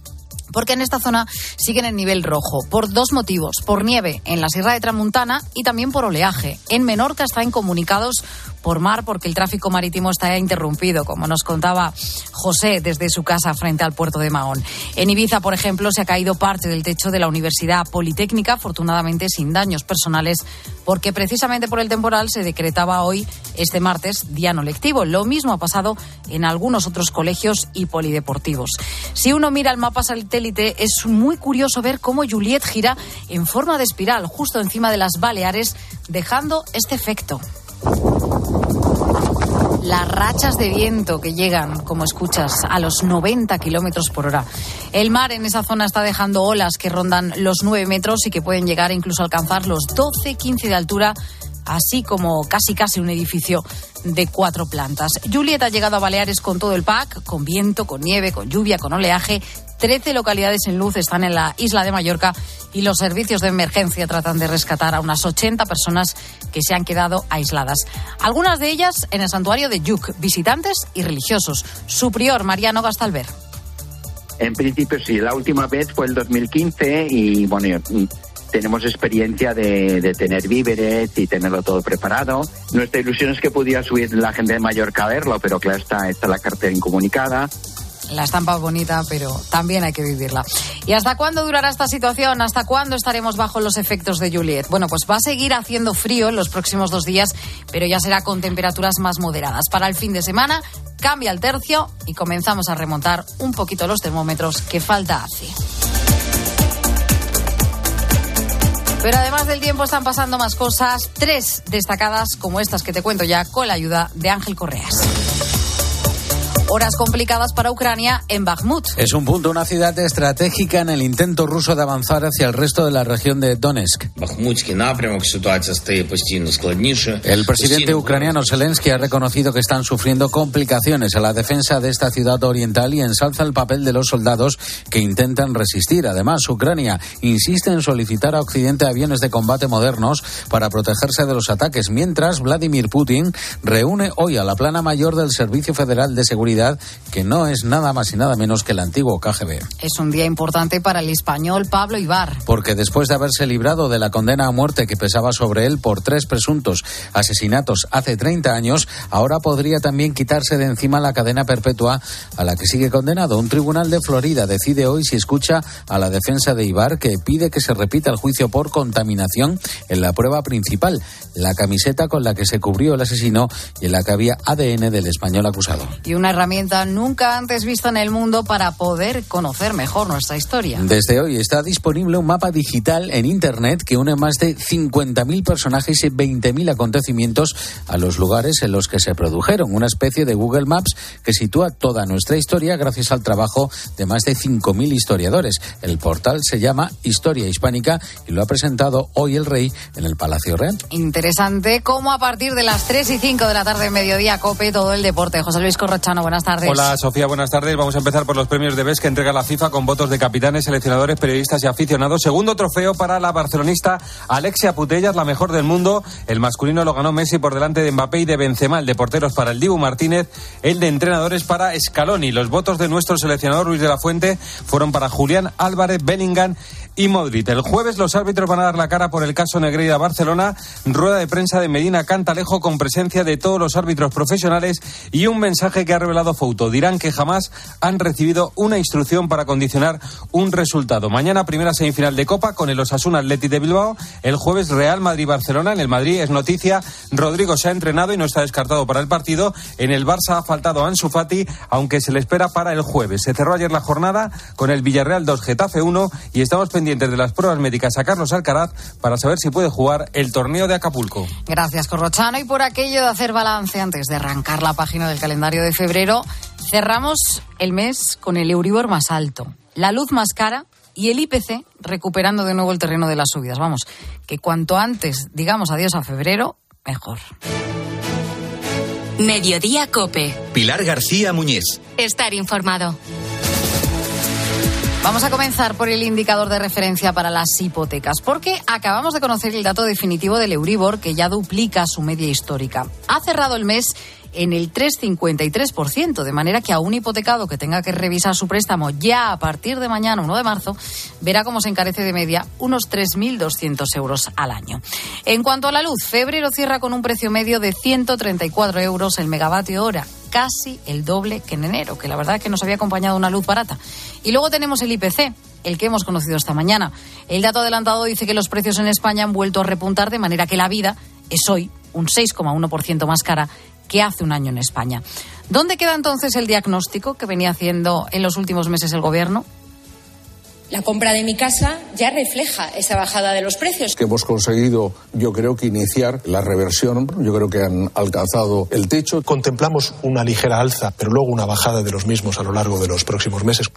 porque en esta zona siguen en nivel rojo, por dos motivos, por nieve en la Sierra de Tramuntana y también por oleaje. En Menorca está incomunicados por mar porque el tráfico marítimo está interrumpido, como nos contaba José desde su casa frente al puerto de Mahón. En Ibiza, por ejemplo, se ha caído parte del techo de la Universidad Politécnica, afortunadamente sin daños personales, porque precisamente por el temporal se decretaba hoy, este martes, día no lectivo. Lo mismo ha pasado en algunos otros colegios y polideportivos. Si uno mira el mapa satélite, es muy curioso ver cómo Juliet gira en forma de espiral justo encima de las Baleares, dejando este efecto las rachas de viento que llegan, como escuchas, a los 90 kilómetros por hora. El mar en esa zona está dejando olas que rondan los 9 metros y que pueden llegar incluso a alcanzar los 12, 15 de altura así como casi casi un edificio de cuatro plantas. Juliet ha llegado a Baleares con todo el pack, con viento, con nieve, con lluvia, con oleaje. Trece localidades en luz están en la isla de Mallorca y los servicios de emergencia tratan de rescatar a unas 80 personas que se han quedado aisladas. Algunas de ellas en el santuario de Yuc, visitantes y religiosos. Su prior, Mariano Gastalver. En principio sí, la última vez fue el 2015 y bueno, tenemos experiencia de, tener víveres y tenerlo todo preparado. Nuestra ilusión es que pudiera subir la gente de Mallorca a verlo, pero claro, está, está la cartera incomunicada. La estampa bonita, pero también hay que vivirla. ¿Y hasta cuándo durará esta situación? ¿Hasta cuándo estaremos bajo los efectos de Juliet? Bueno, pues va a seguir haciendo frío en los próximos dos días, pero ya será con temperaturas más moderadas. Para el fin de semana cambia el tercio y comenzamos a remontar un poquito los termómetros que falta hace. Pero además del tiempo están pasando más cosas, tres destacadas como estas que te cuento ya con la ayuda de Ángel Correas. Horas complicadas para Ucrania en Bakhmut. Es un punto, una ciudad estratégica en el intento ruso de avanzar hacia el resto de la región de Donetsk. El presidente ucraniano Zelensky ha reconocido que están sufriendo complicaciones a la defensa de esta ciudad oriental y ensalza el papel de los soldados que intentan resistir. Además, Ucrania insiste en solicitar a Occidente aviones de combate modernos para protegerse de los ataques, mientras Vladimir Putin reúne hoy a la plana mayor del Servicio Federal de Seguridad entidad que no es nada más y nada menos que el antiguo KGB. Es un día importante para el español Pablo Ibar. Porque después de haberse librado de la condena a muerte que pesaba sobre él por tres presuntos asesinatos hace 30 años, ahora podría también quitarse de encima la cadena perpetua a la que sigue condenado. Un tribunal de Florida decide hoy si escucha a la defensa de Ibar que pide que se repita el juicio por contaminación en la prueba principal, la camiseta con la que se cubrió el asesino y en la que había ADN del español acusado. Y una herramienta nunca antes vista en el mundo para poder conocer mejor nuestra historia. Desde hoy está disponible un mapa digital en Internet que une más de 50.000 personajes y 20.000 acontecimientos a los lugares en los que se produjeron. Una especie de Google Maps que sitúa toda nuestra historia gracias al trabajo de más de 5.000 historiadores. El portal se llama Historia Hispánica y lo ha presentado hoy el rey en el Palacio Real. Interesante cómo a partir de las 3 y 5 de la tarde, mediodía, cope todo el deporte. José Luis Corrochano, buenas tardes. Hola Sofía, buenas tardes. Vamos a empezar por los premios de BES que entrega la FIFA con votos de capitanes, seleccionadores, periodistas y aficionados. Segundo trofeo para la barcelonista Alexia Putellas, la mejor del mundo. El masculino lo ganó Messi por delante de Mbappé y de Benzema. El de porteros para el Dibu Martínez. El de entrenadores para Scaloni. Los votos de nuestro seleccionador Luis de la Fuente fueron para Julián Álvarez, Bellingham y Modric. El jueves los árbitros van a dar la cara por el caso Negreira Barcelona. Rueda de prensa de Medina Cantalejo con presencia de todos los árbitros profesionales y un mensaje que ha revelado Fouto. Dirán que jamás han recibido una instrucción para condicionar un resultado. Mañana primera semifinal de Copa con el Osasuna Atleti de Bilbao. El jueves Real Madrid-Barcelona. En el Madrid es noticia. Rodrigo se ha entrenado y no está descartado para el partido. En el Barça ha faltado Ansu Fati, aunque se le espera para el jueves. Se cerró ayer la jornada con el Villarreal 2 Getafe 1 y estamos pendientes de las pruebas médicas a Carlos Alcaraz para saber si puede jugar el torneo de Acapulco. Gracias, Corrochano. Y por aquello de hacer balance antes de arrancar la página del calendario de febrero, cerramos el mes con el Euribor más alto, la luz más cara y el IPC recuperando de nuevo el terreno de las subidas. Vamos, que cuanto antes digamos adiós a febrero, mejor. Mediodía Cope. Pilar García Muñiz. Estar informado. Vamos a comenzar por el indicador de referencia para las hipotecas, porque acabamos de conocer el dato definitivo del Euribor, que ya duplica su media histórica. Ha cerrado el mes en el 3,53%, de manera que a un hipotecado que tenga que revisar su préstamo ya a partir de mañana, 1 de marzo, verá cómo se encarece de media unos 3.200 euros al año. En cuanto a la luz, febrero cierra con un precio medio de 134 euros el megavatio hora, casi el doble que en enero, que la verdad es que nos había acompañado una luz barata. Y luego tenemos el IPC, el que hemos conocido esta mañana. El dato adelantado dice que los precios en España han vuelto a repuntar de manera que la vida es hoy un 6,1% más cara que hace un año en España. ¿Dónde queda entonces el diagnóstico que venía haciendo en los últimos meses el Gobierno? La compra de mi casa ya refleja esa bajada de los precios. Que hemos conseguido, yo creo que iniciar la reversión. Yo creo que han alcanzado el techo. Contemplamos una ligera alza, pero luego una bajada de los mismos a lo largo de los próximos meses.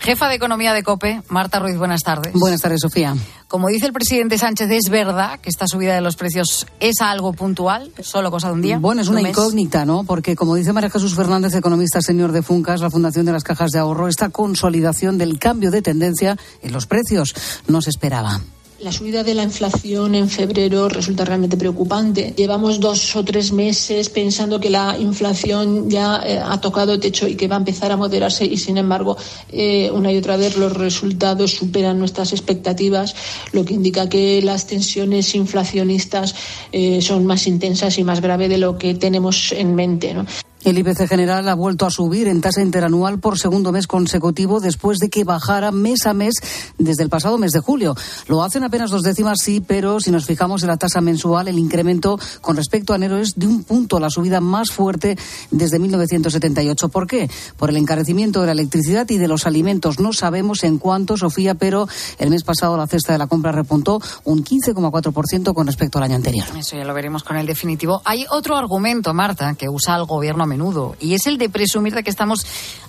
Jefa de Economía de COPE, Marta Ruiz, buenas tardes. Buenas tardes, Sofía. Como dice el presidente Sánchez, ¿es verdad que esta subida de los precios es algo puntual, solo cosa de un día? Bueno, es una incógnita, ¿no? Porque, como dice María Jesús Fernández, economista señor de Funcas, la Fundación de las Cajas de Ahorro, esta consolidación del cambio de tendencia en los precios no se esperaba. La subida de la inflación en febrero resulta realmente preocupante. Llevamos dos o tres meses pensando que la inflación ya eh, ha tocado techo y que va a empezar a moderarse y, sin embargo, eh, una y otra vez los resultados superan nuestras expectativas, lo que indica que las tensiones inflacionistas eh, son más intensas y más graves de lo que tenemos en mente. ¿no? El IPC general ha vuelto a subir en tasa interanual por segundo mes consecutivo después de que bajara mes a mes desde el pasado mes de julio. Lo hacen apenas dos décimas, sí, pero si nos fijamos en la tasa mensual, el incremento con respecto a enero es de un punto, la subida más fuerte desde 1978. ¿Por qué? Por el encarecimiento de la electricidad y de los alimentos. No sabemos en cuánto, Sofía, pero el mes pasado la cesta de la compra repuntó un 15,4% con respecto al año anterior. Eso ya lo veremos con el definitivo. Hay otro argumento, Marta, que usa el gobierno menudo, y es el de presumir de que estamos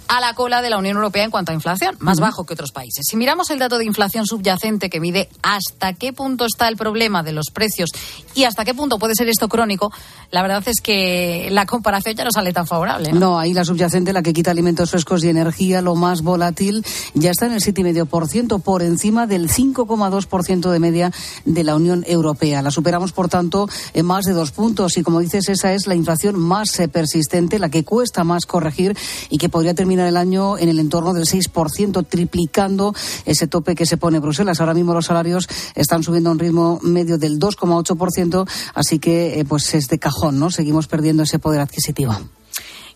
a la cola de la Unión Europea en cuanto a inflación, más bajo que otros países. Si miramos el dato de inflación subyacente que mide hasta qué punto está el problema de los precios y hasta qué punto puede ser esto crónico, la verdad es que la comparación ya no sale tan favorable. No, no ahí la subyacente, la que quita alimentos frescos y energía, lo más volátil, ya está en el 7,5% por encima del 5,2% de media de la Unión Europea. La superamos, por tanto, en más de dos puntos y, como dices, esa es la inflación más eh, persistente precisamente la que cuesta más corregir y que podría terminar el año en el entorno del 6%, triplicando ese tope que se pone Bruselas. Ahora mismo los salarios están subiendo a un ritmo medio del 2,8%, así que eh, pues es de cajón, ¿no? Seguimos perdiendo ese poder adquisitivo.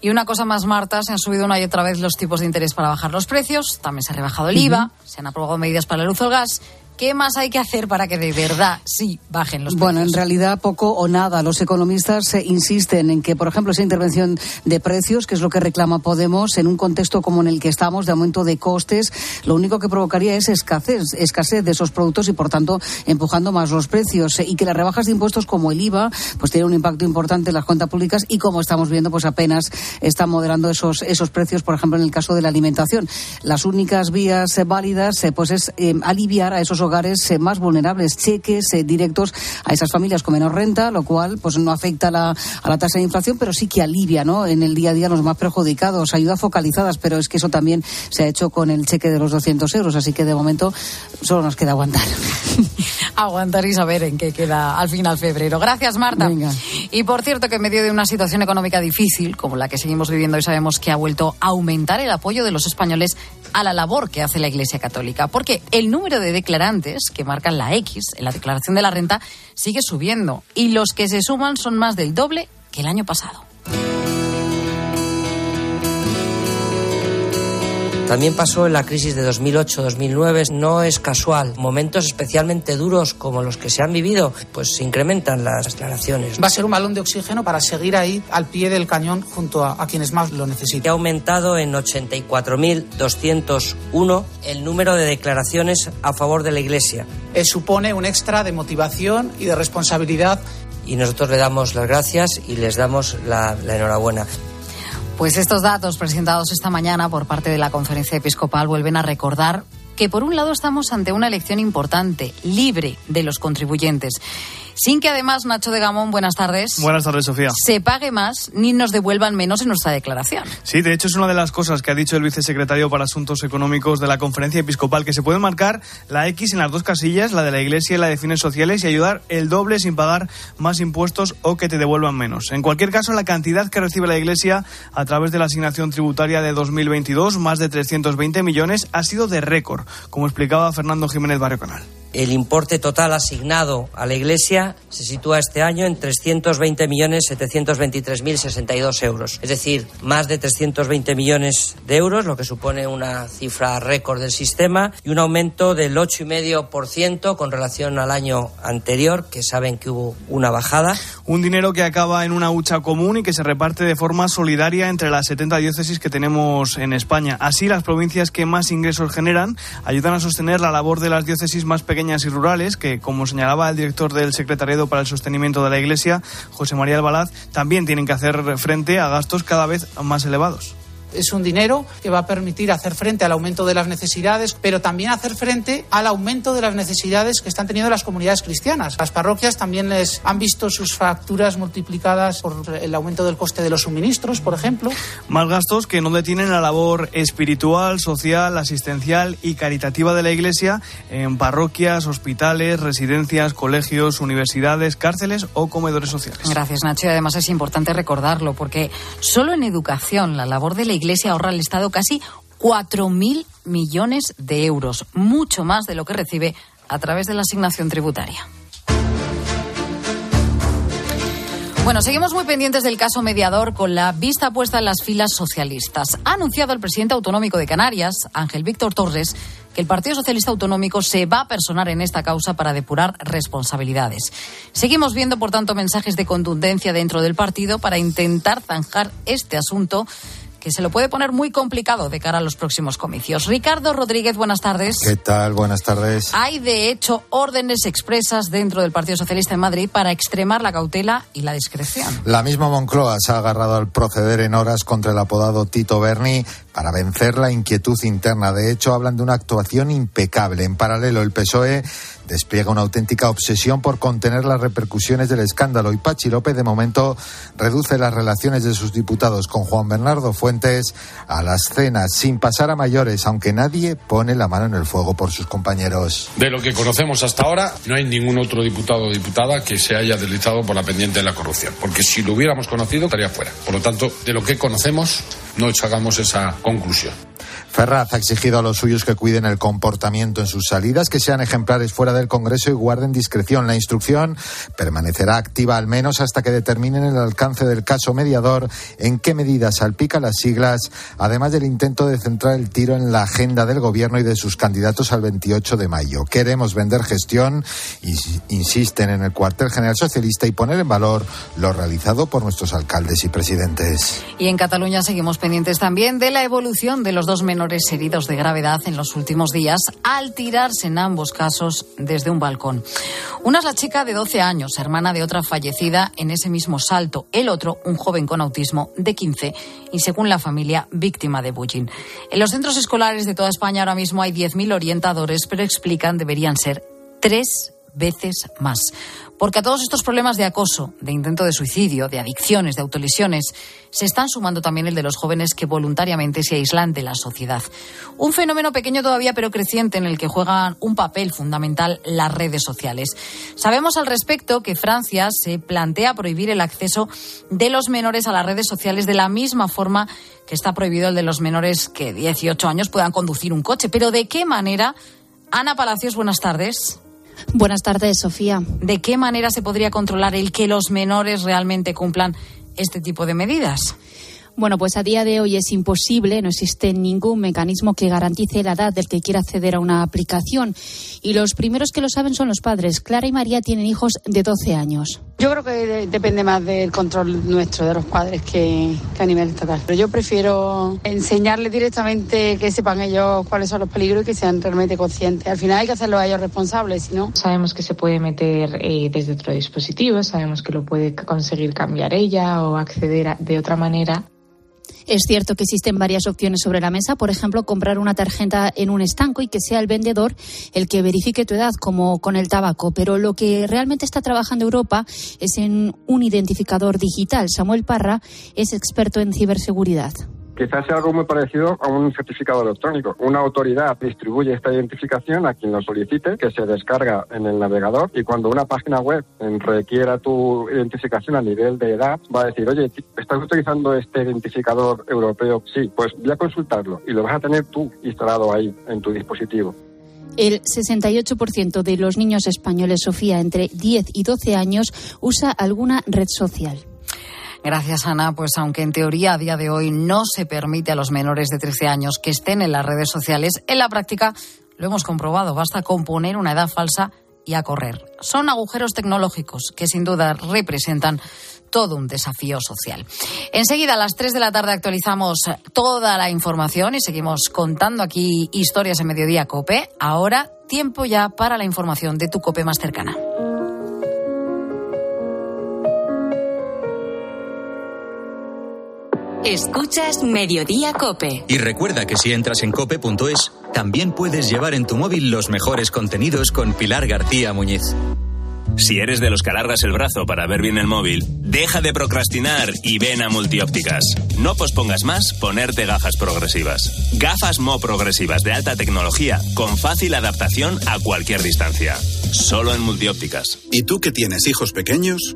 Y una cosa más, Marta, se han subido una y otra vez los tipos de interés para bajar los precios, también se ha rebajado el IVA, se han aprobado medidas para la luz o el gas ¿Qué más hay que hacer para que de verdad sí bajen los precios? Bueno, en realidad poco o nada. Los economistas eh, insisten en que, por ejemplo, esa intervención de precios, que es lo que reclama Podemos, en un contexto como en el que estamos, de aumento de costes, lo único que provocaría es escasez, escasez de esos productos y, por tanto, empujando más los precios. Y que las rebajas de impuestos como el IVA, pues tienen un impacto importante en las cuentas públicas y, como estamos viendo, pues apenas están moderando esos, esos precios, por ejemplo, en el caso de la alimentación. Las únicas vías eh, válidas, eh, pues es aliviar a esos hogares eh, más vulnerables, cheques eh, directos a esas familias con menor renta, lo cual pues no afecta a la, a la tasa de inflación, pero sí que alivia ¿no? en el día a día los más perjudicados, ayudas focalizadas, pero es que eso también se ha hecho con el cheque de los 200 euros, así que de momento solo nos queda aguantar. aguantar y saber en qué queda al final febrero. Gracias, Marta. Y por cierto, que en medio de una situación económica difícil, como la que seguimos viviendo hoy, sabemos que ha vuelto a aumentar el apoyo de los españoles a la labor que hace la Iglesia Católica, porque el número de declarantes que marcan la X en la declaración de la renta sigue subiendo y los que se suman son más del doble que el año pasado. También pasó en la crisis de 2008-2009. No es casual. Momentos especialmente duros como los que se han vivido, pues se incrementan las declaraciones. Va a ser un balón de oxígeno para seguir ahí al pie del cañón junto a, a quienes más lo necesitan. Ha aumentado en 84.201 el número de declaraciones a favor de la Iglesia. Eh, supone un extra de motivación y de responsabilidad. Y nosotros le damos las gracias y les damos la, la enhorabuena. Pues estos datos presentados esta mañana por parte de la conferencia episcopal vuelven a recordar que por un lado estamos ante una elección importante, libre de los contribuyentes sin que además, Nacho de Gamón, buenas tardes. Buenas tardes, Sofía. Se pague más ni nos devuelvan menos en nuestra declaración. Sí, de hecho es una de las cosas que ha dicho el vicesecretario para Asuntos Económicos de la Conferencia Episcopal, que se puede marcar la X en las dos casillas, la de la Iglesia y la de fines sociales, y ayudar el doble sin pagar más impuestos o que te devuelvan menos. En cualquier caso, la cantidad que recibe la Iglesia a través de la asignación tributaria de 2022, más de 320 millones, ha sido de récord, como explicaba Fernando Jiménez Barrio Canal. El importe total asignado a la Iglesia se sitúa este año en 320.723.062 euros, es decir, más de 320 millones de euros, lo que supone una cifra récord del sistema y un aumento del 8,5% con relación al año anterior, que saben que hubo una bajada. Un dinero que acaba en una hucha común y que se reparte de forma solidaria entre las 70 diócesis que tenemos en España. Así, las provincias que más ingresos generan ayudan a sostener la labor de las diócesis más pequeñas y rurales, que, como señalaba el director del Secretariado para el Sostenimiento de la Iglesia, José María Albalaz, también tienen que hacer frente a gastos cada vez más elevados es un dinero que va a permitir hacer frente al aumento de las necesidades, pero también hacer frente al aumento de las necesidades que están teniendo las comunidades cristianas. Las parroquias también les han visto sus facturas multiplicadas por el aumento del coste de los suministros, por ejemplo. Más gastos que no detienen la labor espiritual, social, asistencial y caritativa de la Iglesia en parroquias, hospitales, residencias, colegios, universidades, cárceles o comedores sociales. Gracias, Nacho. Y además es importante recordarlo porque solo en educación la labor de la Iglesia Iglesia ahorra al Estado casi 4.000 millones de euros, mucho más de lo que recibe a través de la asignación tributaria. Bueno, seguimos muy pendientes del caso mediador con la vista puesta en las filas socialistas. Ha anunciado el presidente autonómico de Canarias, Ángel Víctor Torres, que el Partido Socialista Autonómico se va a personar en esta causa para depurar responsabilidades. Seguimos viendo, por tanto, mensajes de contundencia dentro del partido para intentar zanjar este asunto que se lo puede poner muy complicado de cara a los próximos comicios. Ricardo Rodríguez, buenas tardes. ¿Qué tal? Buenas tardes. Hay, de hecho, órdenes expresas dentro del Partido Socialista en Madrid para extremar la cautela y la discreción. La misma Moncloa se ha agarrado al proceder en horas contra el apodado Tito Berni para vencer la inquietud interna. De hecho, hablan de una actuación impecable. En paralelo, el PSOE despliega una auténtica obsesión por contener las repercusiones del escándalo y Pachi López de momento reduce las relaciones de sus diputados con Juan Bernardo Fuentes a las cenas sin pasar a mayores, aunque nadie pone la mano en el fuego por sus compañeros. De lo que conocemos hasta ahora, no hay ningún otro diputado o diputada que se haya deslizado por la pendiente de la corrupción, porque si lo hubiéramos conocido estaría fuera. Por lo tanto, de lo que conocemos, no hagamos esa conclusión. Ferraz ha exigido a los suyos que cuiden el comportamiento en sus salidas, que sean ejemplares fuera del Congreso y guarden discreción. La instrucción permanecerá activa al menos hasta que determinen el alcance del caso mediador, en qué medida salpica las siglas, además del intento de centrar el tiro en la agenda del Gobierno y de sus candidatos al 28 de mayo. Queremos vender gestión, insisten en el cuartel general socialista y poner en valor lo realizado por nuestros alcaldes y presidentes. Y en Cataluña seguimos pendientes también de la evolución de los dos menores heridos de gravedad en los últimos días al tirarse en ambos casos desde un balcón. Una es la chica de 12 años, hermana de otra fallecida en ese mismo salto. El otro, un joven con autismo de 15 y, según la familia, víctima de bullying. En los centros escolares de toda España ahora mismo hay 10.000 orientadores, pero explican deberían ser tres veces más. Porque a todos estos problemas de acoso, de intento de suicidio, de adicciones, de autolesiones, se están sumando también el de los jóvenes que voluntariamente se aíslan de la sociedad. Un fenómeno pequeño todavía, pero creciente, en el que juegan un papel fundamental las redes sociales. Sabemos al respecto que Francia se plantea prohibir el acceso de los menores a las redes sociales de la misma forma que está prohibido el de los menores que 18 años puedan conducir un coche. Pero ¿de qué manera? Ana Palacios, buenas tardes. Buenas tardes, Sofía. ¿De qué manera se podría controlar el que los menores realmente cumplan este tipo de medidas? Bueno, pues a día de hoy es imposible, no existe ningún mecanismo que garantice la edad del que quiera acceder a una aplicación. Y los primeros que lo saben son los padres. Clara y María tienen hijos de 12 años. Yo creo que depende más del control nuestro, de los padres, que, a nivel estatal. Pero yo prefiero enseñarles directamente que sepan ellos cuáles son los peligros y que sean realmente conscientes. Al final hay que hacerlo a ellos responsables, si no. Sabemos que se puede meter eh, desde otro dispositivo, sabemos que lo puede conseguir cambiar ella o acceder de otra manera. Es cierto que existen varias opciones sobre la mesa, por ejemplo, comprar una tarjeta en un estanco y que sea el vendedor el que verifique tu edad, como con el tabaco. Pero lo que realmente está trabajando Europa es en un identificador digital. Samuel Parra es experto en ciberseguridad. Quizás sea algo muy parecido a un certificado electrónico. Una autoridad distribuye esta identificación a quien lo solicite, que se descarga en el navegador y cuando una página web requiera tu identificación a nivel de edad, va a decir, oye, ¿estás utilizando este identificador europeo? Sí, pues voy a consultarlo y lo vas a tener tú instalado ahí en tu dispositivo. El 68% de los niños españoles, Sofía, entre 10 y 12 años, usa alguna red social. Gracias, Ana. Pues aunque en teoría a día de hoy no se permite a los menores de 13 años que estén en las redes sociales, en la práctica lo hemos comprobado. Basta componer una edad falsa y a correr. Son agujeros tecnológicos que sin duda representan todo un desafío social. Enseguida a las 3 de la tarde actualizamos toda la información y seguimos contando aquí historias en Mediodía Cope. Ahora tiempo ya para la información de tu Cope más cercana. Escuchas Mediodía Cope. Y recuerda que si entras en cope.es, también puedes llevar en tu móvil los mejores contenidos con Pilar García Muñiz. Si eres de los que alargas el brazo para ver bien el móvil, deja de procrastinar y ven a Multiópticas. No pospongas más ponerte gafas progresivas. Gafas Mo progresivas de alta tecnología con fácil adaptación a cualquier distancia. Solo en Multiópticas. ¿Y tú que tienes hijos pequeños?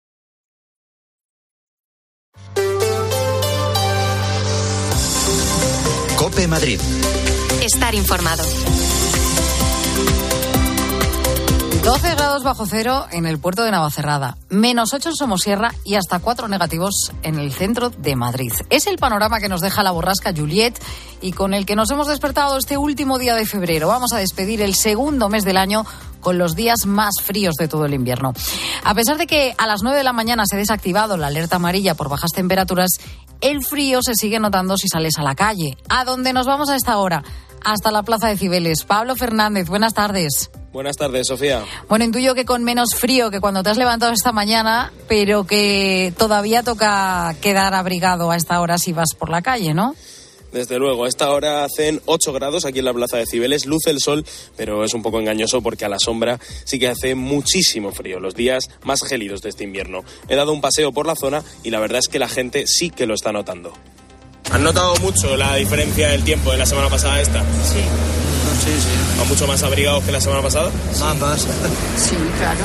Cope Madrid. Estar informado. 12 grados bajo cero en el puerto de Navacerrada, menos 8 en Somosierra y hasta 4 negativos en el centro de Madrid. Es el panorama que nos deja la borrasca Juliet y con el que nos hemos despertado este último día de febrero. Vamos a despedir el segundo mes del año con los días más fríos de todo el invierno. A pesar de que a las 9 de la mañana se ha desactivado la alerta amarilla por bajas temperaturas, el frío se sigue notando si sales a la calle. ¿A dónde nos vamos a esta hora? Hasta la Plaza de Cibeles. Pablo Fernández, buenas tardes. Buenas tardes, Sofía. Bueno, intuyo que con menos frío que cuando te has levantado esta mañana, pero que todavía toca quedar abrigado a esta hora si vas por la calle, ¿no? Desde luego, a esta hora hacen 8 grados aquí en la Plaza de Cibeles, luce el sol, pero es un poco engañoso porque a la sombra sí que hace muchísimo frío, los días más gélidos de este invierno. He dado un paseo por la zona y la verdad es que la gente sí que lo está notando. ¿Han notado mucho la diferencia del tiempo de la semana pasada a esta? Sí. Sí, sí. ¿Van mucho más abrigados que la semana pasada? Más, más. Sí, claro.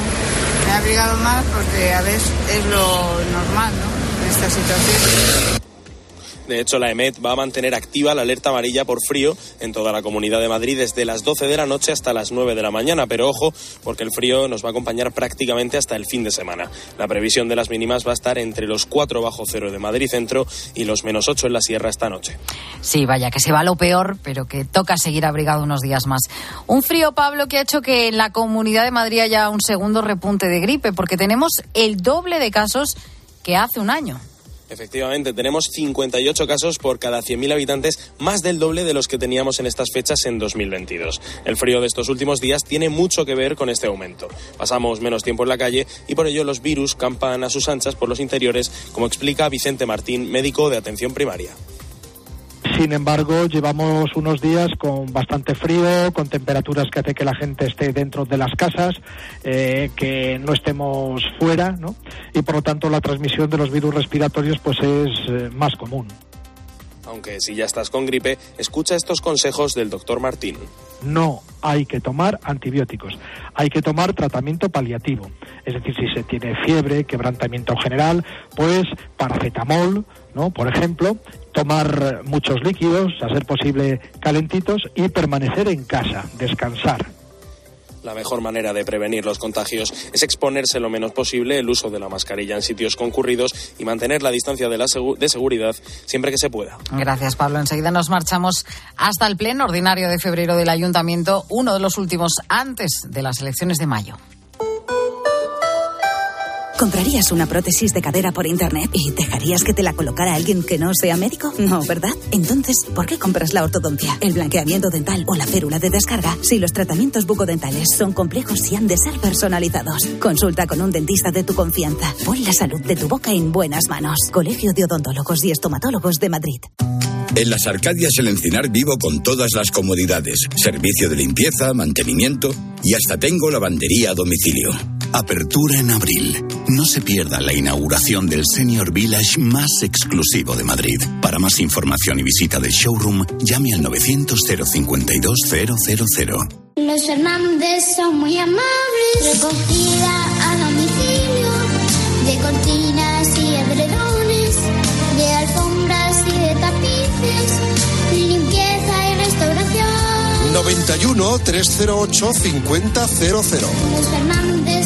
Me he abrigado más porque a veces es lo normal, ¿no? En esta situación. De hecho, la EMET va a mantener activa la alerta amarilla por frío en toda la comunidad de Madrid desde las 12 de la noche hasta las 9 de la mañana. Pero ojo, porque el frío nos va a acompañar prácticamente hasta el fin de semana. La previsión de las mínimas va a estar entre los 4 bajo cero de Madrid Centro y los menos 8 en la Sierra esta noche. Sí, vaya, que se va lo peor, pero que toca seguir abrigado unos días más. Un frío, Pablo, que ha hecho que en la comunidad de Madrid haya un segundo repunte de gripe, porque tenemos el doble de casos que hace un año. Efectivamente, tenemos 58 casos por cada 100.000 habitantes, más del doble de los que teníamos en estas fechas en 2022. El frío de estos últimos días tiene mucho que ver con este aumento. Pasamos menos tiempo en la calle y por ello los virus campan a sus anchas por los interiores, como explica Vicente Martín, médico de atención primaria. Sin embargo, llevamos unos días con bastante frío, con temperaturas que hace que la gente esté dentro de las casas, eh, que no estemos fuera, ¿no? Y por lo tanto la transmisión de los virus respiratorios pues es eh, más común. Aunque si ya estás con gripe, escucha estos consejos del doctor Martín. No hay que tomar antibióticos, hay que tomar tratamiento paliativo. Es decir, si se tiene fiebre, quebrantamiento general, pues paracetamol, ¿no? Por ejemplo, tomar muchos líquidos, a ser posible calentitos y permanecer en casa, descansar. La mejor manera de prevenir los contagios es exponerse lo menos posible, el uso de la mascarilla en sitios concurridos y mantener la distancia de, la segu de seguridad siempre que se pueda. Gracias, Pablo. Enseguida nos marchamos hasta el pleno ordinario de febrero del Ayuntamiento, uno de los últimos antes de las elecciones de mayo. ¿Comprarías una prótesis de cadera por internet y dejarías que te la colocara alguien que no sea médico? No, ¿verdad? Entonces, ¿por qué compras la ortodoncia, el blanqueamiento dental o la férula de descarga si los tratamientos bucodentales son complejos y han de ser personalizados? Consulta con un dentista de tu confianza. Pon la salud de tu boca en buenas manos. Colegio de Odontólogos y Estomatólogos de Madrid. En las Arcadias El Encinar vivo con todas las comodidades, servicio de limpieza, mantenimiento y hasta tengo lavandería a domicilio. Apertura en abril. No se pierda la inauguración del Senior Village más exclusivo de Madrid. Para más información y visita del showroom, llame al 900 052 000. Los Hernández son muy amables. Recogida a domicilio de cortinas y edredones, de alfombras y de tapices, limpieza y restauración. 91 308 5000. Los Hernández son muy amables.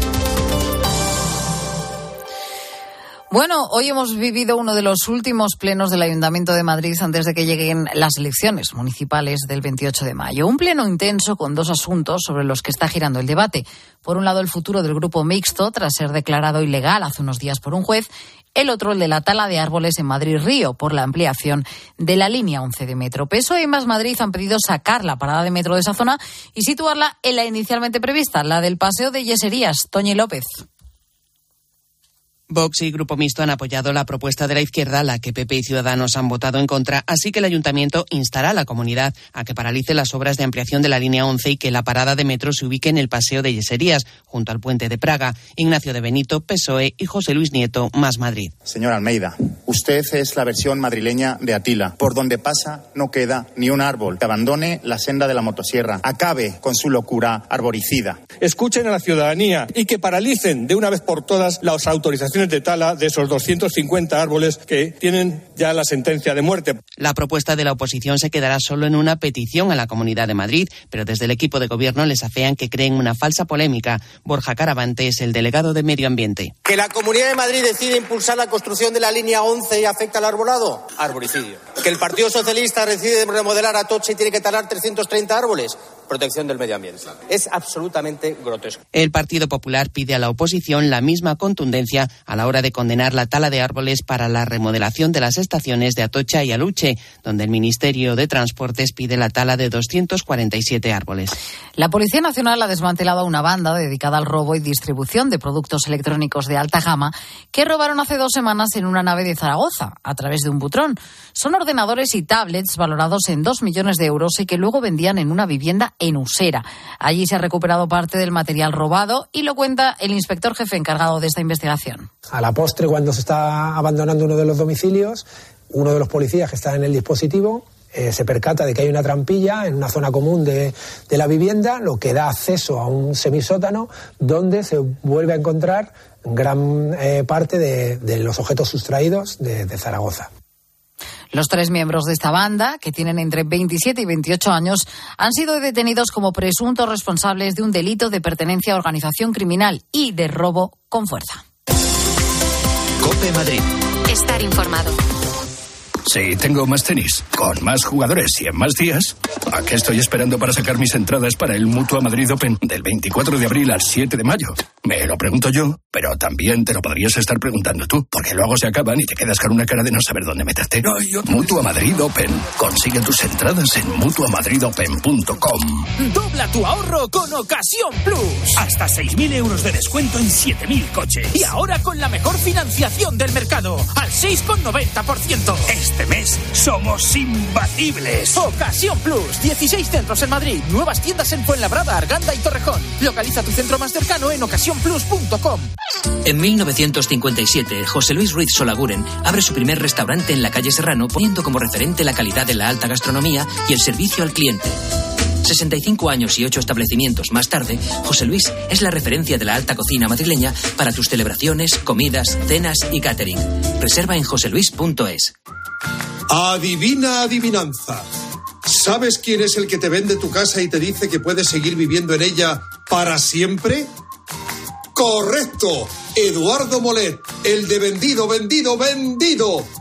Bueno, hoy hemos vivido uno de los últimos plenos del Ayuntamiento de Madrid antes de que lleguen las elecciones municipales del 28 de mayo. Un pleno intenso con dos asuntos sobre los que está girando el debate. Por un lado, el futuro del grupo mixto, tras ser declarado ilegal hace unos días por un juez. El otro, el de la tala de árboles en Madrid-Río, por la ampliación de la línea 11 de metro. PSOE y Más Madrid han pedido sacar la parada de metro de esa zona y situarla en la inicialmente prevista, la del Paseo de Yeserías. Toñi López. Vox y Grupo Mixto han apoyado la propuesta de la izquierda, la que PP y Ciudadanos han votado en contra, así que el ayuntamiento instará a la comunidad a que paralice las obras de ampliación de la línea 11 y que la parada de metro se ubique en el Paseo de Yeserías, junto al puente de Praga. Ignacio de Benito, PSOE y José Luis Nieto, Más Madrid. Señor Almeida, usted es la versión madrileña de Atila. Por donde pasa no queda ni un árbol. Que abandone la senda de la motosierra. Acabe con su locura arboricida. Escuchen a la ciudadanía y que paralicen de una vez por todas las autorizaciones de tala de esos 250 árboles que tienen ya la sentencia de muerte. La propuesta de la oposición se quedará solo en una petición a la Comunidad de Madrid, pero desde el equipo de gobierno les afean que creen una falsa polémica. Borja Caravante es el delegado de Medio Ambiente. Que la Comunidad de Madrid decide impulsar la construcción de la línea 11 y afecta al arbolado, arboricidio. Que el Partido Socialista decide remodelar Atocha y tiene que talar 330 árboles, protección del medio ambiente. Es absolutamente grotesco. El Partido Popular pide a la oposición la misma contundencia a la hora de condenar la tala de árboles para la remodelación de las estaciones de Atocha y Aluche, donde el Ministerio de Transportes pide la tala de 247 árboles. La Policía Nacional ha desmantelado una banda dedicada al robo y distribución de productos electrónicos de alta gama que robaron hace dos semanas en una nave de Zaragoza a través de un butrón. Son ordenadores y tablets valorados en dos millones de euros y que luego vendían en una vivienda en Usera. Allí se ha recuperado parte del material robado y lo cuenta el inspector jefe encargado de esta investigación. A la postre, cuando se está abandonando uno de los domicilios, uno de los policías que está en el dispositivo eh, se percata de que hay una trampilla en una zona común de, la vivienda, lo que da acceso a un semisótano donde se vuelve a encontrar gran eh, parte de, los objetos sustraídos de, de Zaragoza. Los tres miembros de esta banda, que tienen entre 27 y 28 años, han sido detenidos como presuntos responsables de un delito de pertenencia a organización criminal y de robo con fuerza. Estar informado. Sí, tengo más tenis, con más jugadores y en más días. ¿A qué estoy esperando para sacar mis entradas para el Mutua Madrid Open del 24 de abril al 7 de mayo? Me lo pregunto yo, pero también te lo podrías estar preguntando tú, porque luego se acaban y te quedas con una cara de no saber dónde meterte. No, yo... Mutua Madrid Open. Consigue tus entradas en mutuamadridopen.com. Dobla tu ahorro con Ocasión Plus. Hasta 6.000 euros de descuento en 7.000 coches. Y ahora con la mejor financiación del mercado, al 6,90%. Este mes somos imbatibles. Ocasión Plus. 16 centros en Madrid. Nuevas tiendas en Fuenlabrada, Arganda y Torrejón. Localiza tu centro más cercano en ocasiónplus.com. En 1957, José Luis Ruiz Solaguren abre su primer restaurante en la calle Serrano, poniendo como referente la calidad de la alta gastronomía y el servicio al cliente. 65 años y 8 establecimientos más tarde, José Luis es la referencia de la alta cocina madrileña para tus celebraciones, comidas, cenas y catering. Reserva en joseluis.es. Adivina adivinanza. ¿Sabes quién es el que te vende tu casa y te dice que puedes seguir viviendo en ella para siempre? Correcto. Eduardo Molet, el de vendido, vendido, vendido.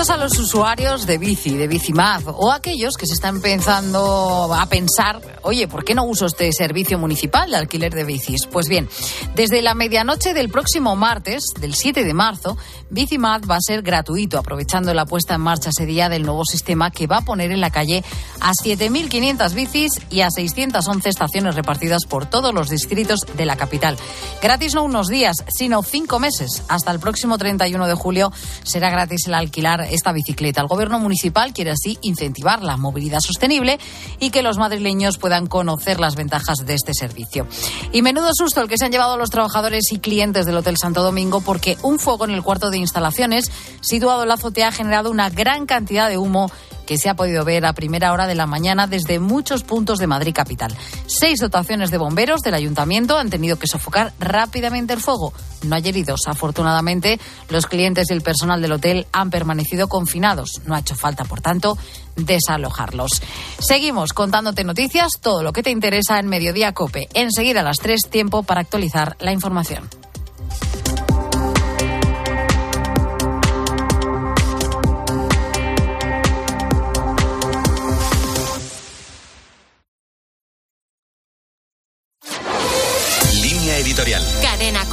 A los usuarios de bici, de Bicimad, o aquellos que se están empezando a pensar, oye, ¿por qué no uso este servicio municipal de alquiler de bicis? Pues bien, desde la medianoche del próximo martes, del 7 de marzo, Bicimad va a ser gratuito, aprovechando la puesta en marcha ese día del nuevo sistema que va a poner en la calle a 7.500 bicis y a 611 estaciones repartidas por todos los distritos de la capital. Gratis no unos días, sino cinco meses. Hasta el próximo 31 de julio será gratis el alquiler esta bicicleta. El gobierno municipal quiere así incentivar la movilidad sostenible y que los madrileños puedan conocer las ventajas de este servicio. Y menudo susto el que se han llevado los trabajadores y clientes del Hotel Santo Domingo porque un fuego en el cuarto de instalaciones situado en la azotea ha generado una gran cantidad de humo que se ha podido ver a primera hora de la mañana desde muchos puntos de Madrid capital. Seis dotaciones de bomberos del ayuntamiento han tenido que sofocar rápidamente el fuego. No hay heridos. Afortunadamente, los clientes y el personal del hotel han permanecido confinados. No ha hecho falta, por tanto, desalojarlos. Seguimos contándote noticias, todo lo que te interesa en Mediodía Cope. Enseguida a las 3, tiempo para actualizar la información.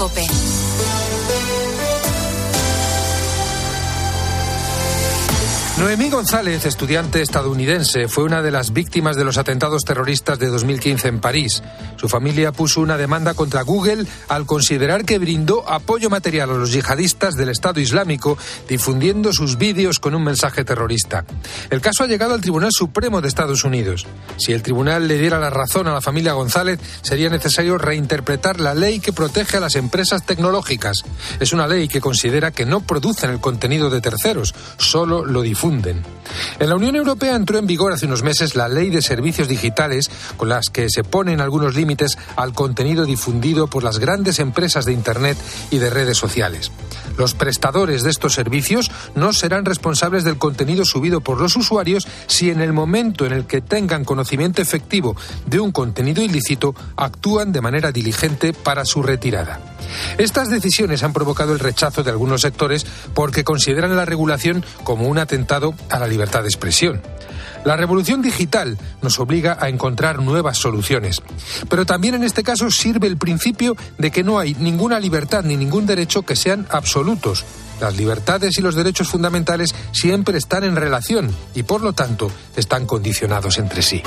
Cope. González, estudiante estadounidense, fue una de las víctimas de los atentados terroristas de 2015 en París. Su familia puso una demanda contra Google al considerar que brindó apoyo material a los yihadistas del Estado Islámico difundiendo sus vídeos con un mensaje terrorista. El caso ha llegado al Tribunal Supremo de Estados Unidos. Si el tribunal le diera la razón a la familia González, sería necesario reinterpretar la ley que protege a las empresas tecnológicas. Es una ley que considera que no producen el contenido de terceros, solo lo difunden. En la Unión Europea entró en vigor hace unos meses la Ley de Servicios Digitales, con las que se ponen algunos límites al contenido difundido por las grandes empresas de Internet y de redes sociales. Los prestadores de estos servicios no serán responsables del contenido subido por los usuarios si en el momento en el que tengan conocimiento efectivo de un contenido ilícito actúan de manera diligente para su retirada. Estas decisiones han provocado el rechazo de algunos sectores porque consideran la regulación como un atentado la libertad de expresión. La revolución digital nos obliga a encontrar nuevas soluciones. Pero también en este caso sirve el principio de que no hay ninguna libertad ni ningún derecho que sean absolutos. Las libertades y los derechos fundamentales siempre están en relación y por lo tanto están condicionados entre sí.